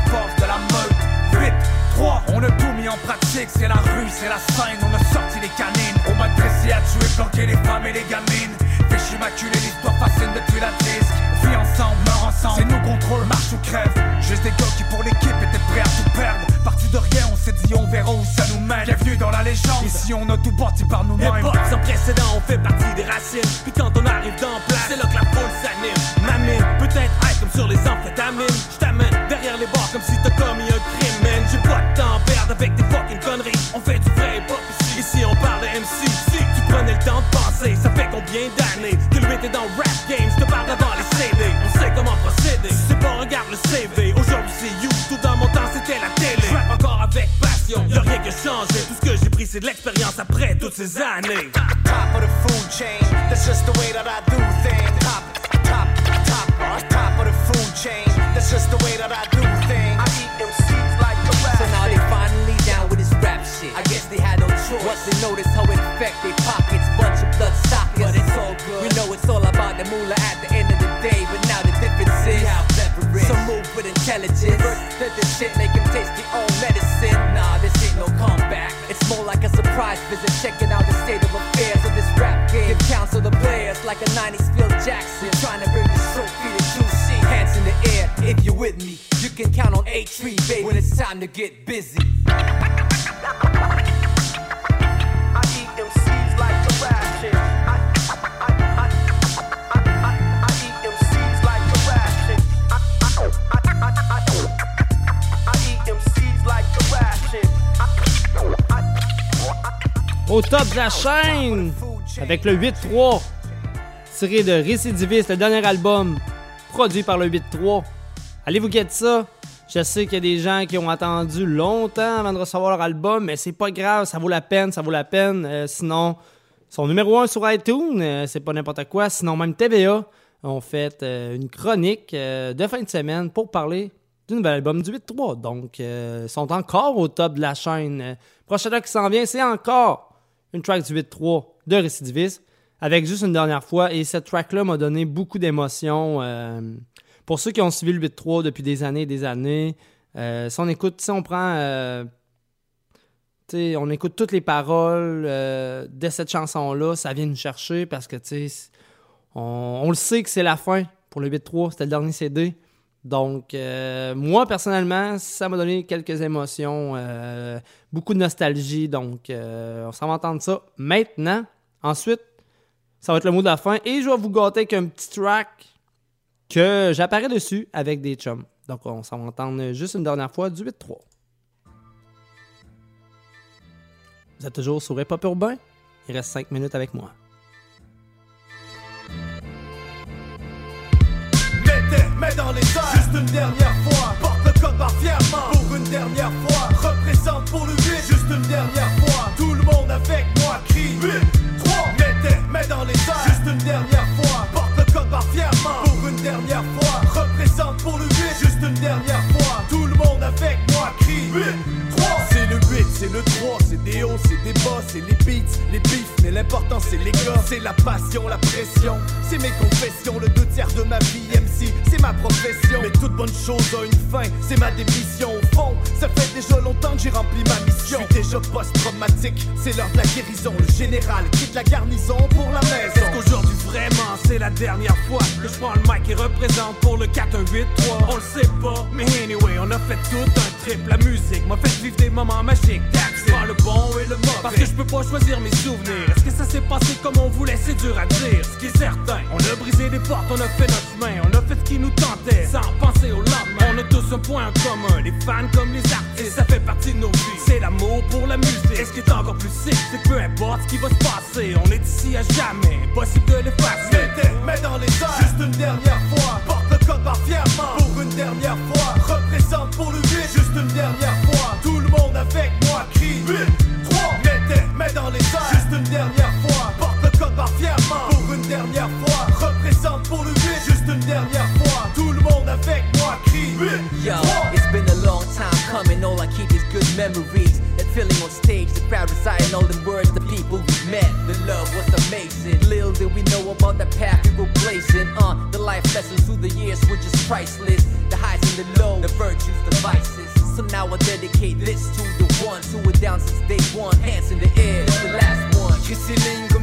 Force de la meute. 8, 3, on a tout mis en pratique, c'est la rue, c'est la scène, on a sorti les canines. On m'a dressé à tuer, planquer les femmes et les gamines. Fiche immaculé, l'histoire fascine depuis la disque. Vie ensemble, meurt ensemble, c'est nous contrôle, marche ou crève. Juste des gars qui pour l'équipe étaient prêts à tout perdre. Parti de rien, on s'est dit on verra où ça nous mène. Bienvenue dans la légende, ici on a tout bâti par nous-mêmes. Époque sans précédent, on fait partie des racines. Puis quand on arrive dans place, c'est là que la foule s'anime. Mamine, peut-être high comme sur les amphétamines. J't'amène derrière les bars comme si t'as commis un crime, man. J'ai pas de temps avec des fucking conneries. On fait du vrai hip-hop ici. Ici on parle de MC. Si tu prenais le temps de penser, ça fait combien d'années que le est dans rap game? J'te parle avant les CD. On sait comment procéder. Si c'est pas, regarde le CV. Aujourd'hui c'est you, tout dans mon temps c'était la télé. Je rappe encore avec passion, y'a rien qui a changé. Tout ce que j'ai pris c'est de l'expérience après toutes ces années. Top of the food chain, their pockets, bunch of blood sockets. But it's all good. We know it's all about the moolah at the end of the day. But now the difference is, how. Some move with intelligence. Versus this shit make them taste their own medicine. Nah, this ain't no comeback. It's more like a surprise visit, checking out the state of affairs of this rap game. Give counts of the players like a 90s Phil Jackson. Trying to bring this trophy to seats. Hands in the air if you're with me. You can count on A3, baby, when it's time to get busy. Au top de la chaîne, avec le 8-3, tiré de Récidiviste, le dernier album produit par le 8-3. Allez vous guetter ça? Je sais qu'il y a des gens qui ont attendu longtemps avant de recevoir leur album, mais c'est pas grave, ça vaut la peine, ça vaut la peine. Euh, sinon, son numéro 1 sur iTunes, euh, c'est pas n'importe quoi. Sinon, même TVA ont fait euh, une chronique euh, de fin de semaine pour parler du nouvel album du 8-3. Donc, ils sont encore au top de la chaîne. Prochain qui s'en vient, c'est encore une track du 8-3 de Récidiviste, avec juste une dernière fois. Et cette track-là m'a donné beaucoup d'émotions. euh, pour ceux qui ont suivi le 8-3 depuis des années et des années, euh, si on écoute, si on prend. euh, on écoute toutes les paroles euh, de cette chanson-là, ça vient nous chercher parce que, on, on le sait que c'est la fin pour le 8-3, c'était le dernier CD. Donc, euh, moi, personnellement, ça m'a donné quelques émotions, euh, beaucoup de nostalgie. Donc, euh, on s'en va entendre ça maintenant. Ensuite, ça va être le mot de la fin. Et je vais vous gâter avec un petit track que j'apparais dessus avec des chums. Donc, on s'en va entendre juste une dernière fois du 8-3. Vous êtes toujours sur Hip Urbain? Il reste 5 minutes avec moi. Mettez, mets dans les airs, juste une dernière fois. Porte le code fièrement, pour une dernière fois. Représente pour le 8, juste une dernière fois. Tout le monde avec moi crie 8, 3. Mettez, mets dans les airs, juste une dernière fois. Porte le code fièrement, pour une dernière fois. Représente pour le 8, juste une dernière fois. Tout le monde avec moi crie 8, 3. C'est le 8, c'est le 3, c'est des hauts, c'est des bas, c'est les beats, les beefs, mais l'important c'est les gars, c'est la passion, la pression, c'est mes confessions, le deux tiers de ma vie MC, mais toute bonne chose a une fin, c'est ma démission au fond, ça fait déjà longtemps que j'ai rempli ma mission, je suis déjà post-traumatique, c'est l'heure de la guérison, le général quitte la garnison pour la maison. Est-ce qu'aujourd'hui vraiment c'est la dernière fois que je prends le mic et représente pour le 4 1 8 3 On le sait pas, mais anyway, on a fait tout un trip. La musique m'a fait vivre des moments magiques. That's le bon et le mauvais. Parce que je peux pas choisir mes souvenirs. Est-ce que ça s'est passé comme on voulait? C'est dur à dire. Ce qui est certain, on a brisé des portes, on a fait notre chemin, on a fait ce qui nous tentait penser au lendemain. On a tous un point en commun, les fans comme les artistes. Ça fait partie de nos vies. C'est l'amour pour la musique. Et ce qui est encore plus sick, c'est peu importe ce qui va se passer, on est ici à jamais. Impossible de l'effacer. Mettez, mets dans les airs, juste une dernière fois. Porte le code barre fièrement, pour une dernière fois. Représente pour le 8, juste une dernière fois. Tout le monde avec moi crie 8, 3. Mettez, mets dans les airs, juste une dernière fois. Porte le code barre fièrement, pour une dernière fois. Représente pour le 8, juste une dernière fois. Avec moi crie 8, Yo, it's been a long time coming. All I keep is good memories. That feeling on stage, the crowd reciting all the words, the people we met. The love was amazing. Little did we know about the path we were blazing. Uh, the life lessons through the years were just priceless. The highs and the lows, the virtues, the vices. So now I dedicate this to the ones who were down since day one. Hands in the air, the last one. J'écris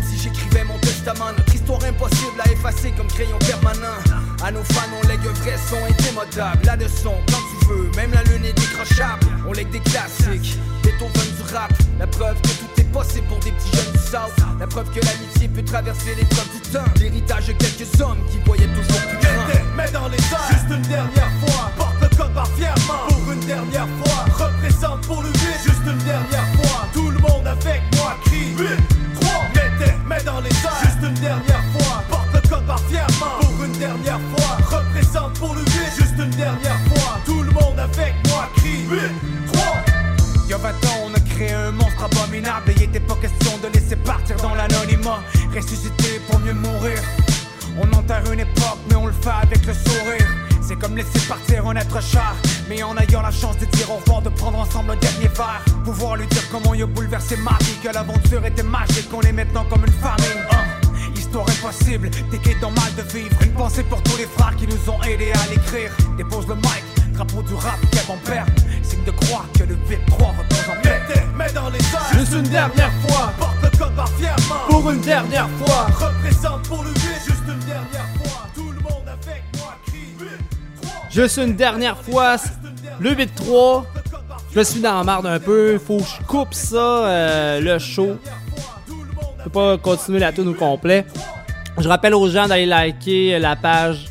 Notre histoire impossible à effacer comme crayon permanent. À nos fans, on lègue un vrai son indémodable. La de son, quand tu veux, même la lune est décrochable. On lègue des classiques, Beethoven du rap. La preuve que tout est possible pour des petits jeunes du South. La preuve que l'amitié peut traverser l'épreuve du temps. L'héritage de quelques hommes qui voyaient toujours plus grand. Mets dans les airs, juste une dernière fois. Porte le code barre fièrement, pour une dernière fois. Représente pour le vide, juste une dernière fois. Tout le monde avec moi crie 8, 3, mettez, mets dans les airs, une dernière fois. Porte le code barre fièrement, pour une dernière fois. Représente pour le vide, juste une dernière fois. Tout le monde avec moi crie 8, 3. Il y a 20 ans, on a créé un monstre abominable et il était pas question de laisser partir dans l'anonymat. Ressusciter pour mieux mourir. On enterre une époque, mais on le fait avec le sourire. C'est comme laisser partir un être cher, mais en ayant la chance de dire au revoir, de prendre ensemble un dernier verre. Pouvoir lui dire comment il a bouleversé ma vie, que l'aventure était magique, qu'on est maintenant comme une famille. Histoire impossible, t'es qui dans mal de vivre. Une pensée pour tous les frères qui nous ont aidés à l'écrire. Dépose le mic, drapeau du rap, qu'elle en perd. Signe de croire que le 8-3 repose en. Mettez, mets dans les airs, Juste une dernière fois. Porte le fièrement, Pour une dernière fois. Représente pour le vide, juste une dernière fois. Tout le monde avec moi crie 8, 3. Juste une dernière fois, le 8-3. Je suis dans la marde un peu. Faut que je coupe ça, euh, le show. Pas continuer la tune au complet. Je rappelle aux gens d'aller liker la page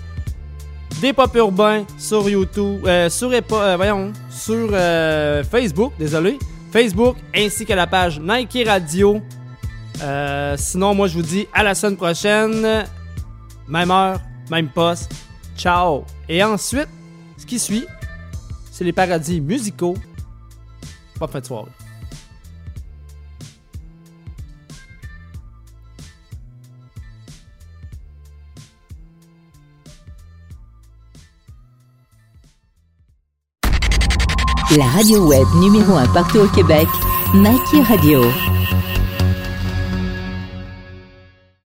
des Pop Urbains sur YouTube, euh, sur, euh, voyons, sur euh, Facebook, désolé. Facebook, ainsi que la page Nike Radio. Euh, sinon, moi, je vous dis à la semaine prochaine. Même heure, même poste. Ciao. Et ensuite, ce qui suit, c'est les paradis musicaux. Pas fin de soirée. La radio web numéro 1 partout au Québec, Nike Radio.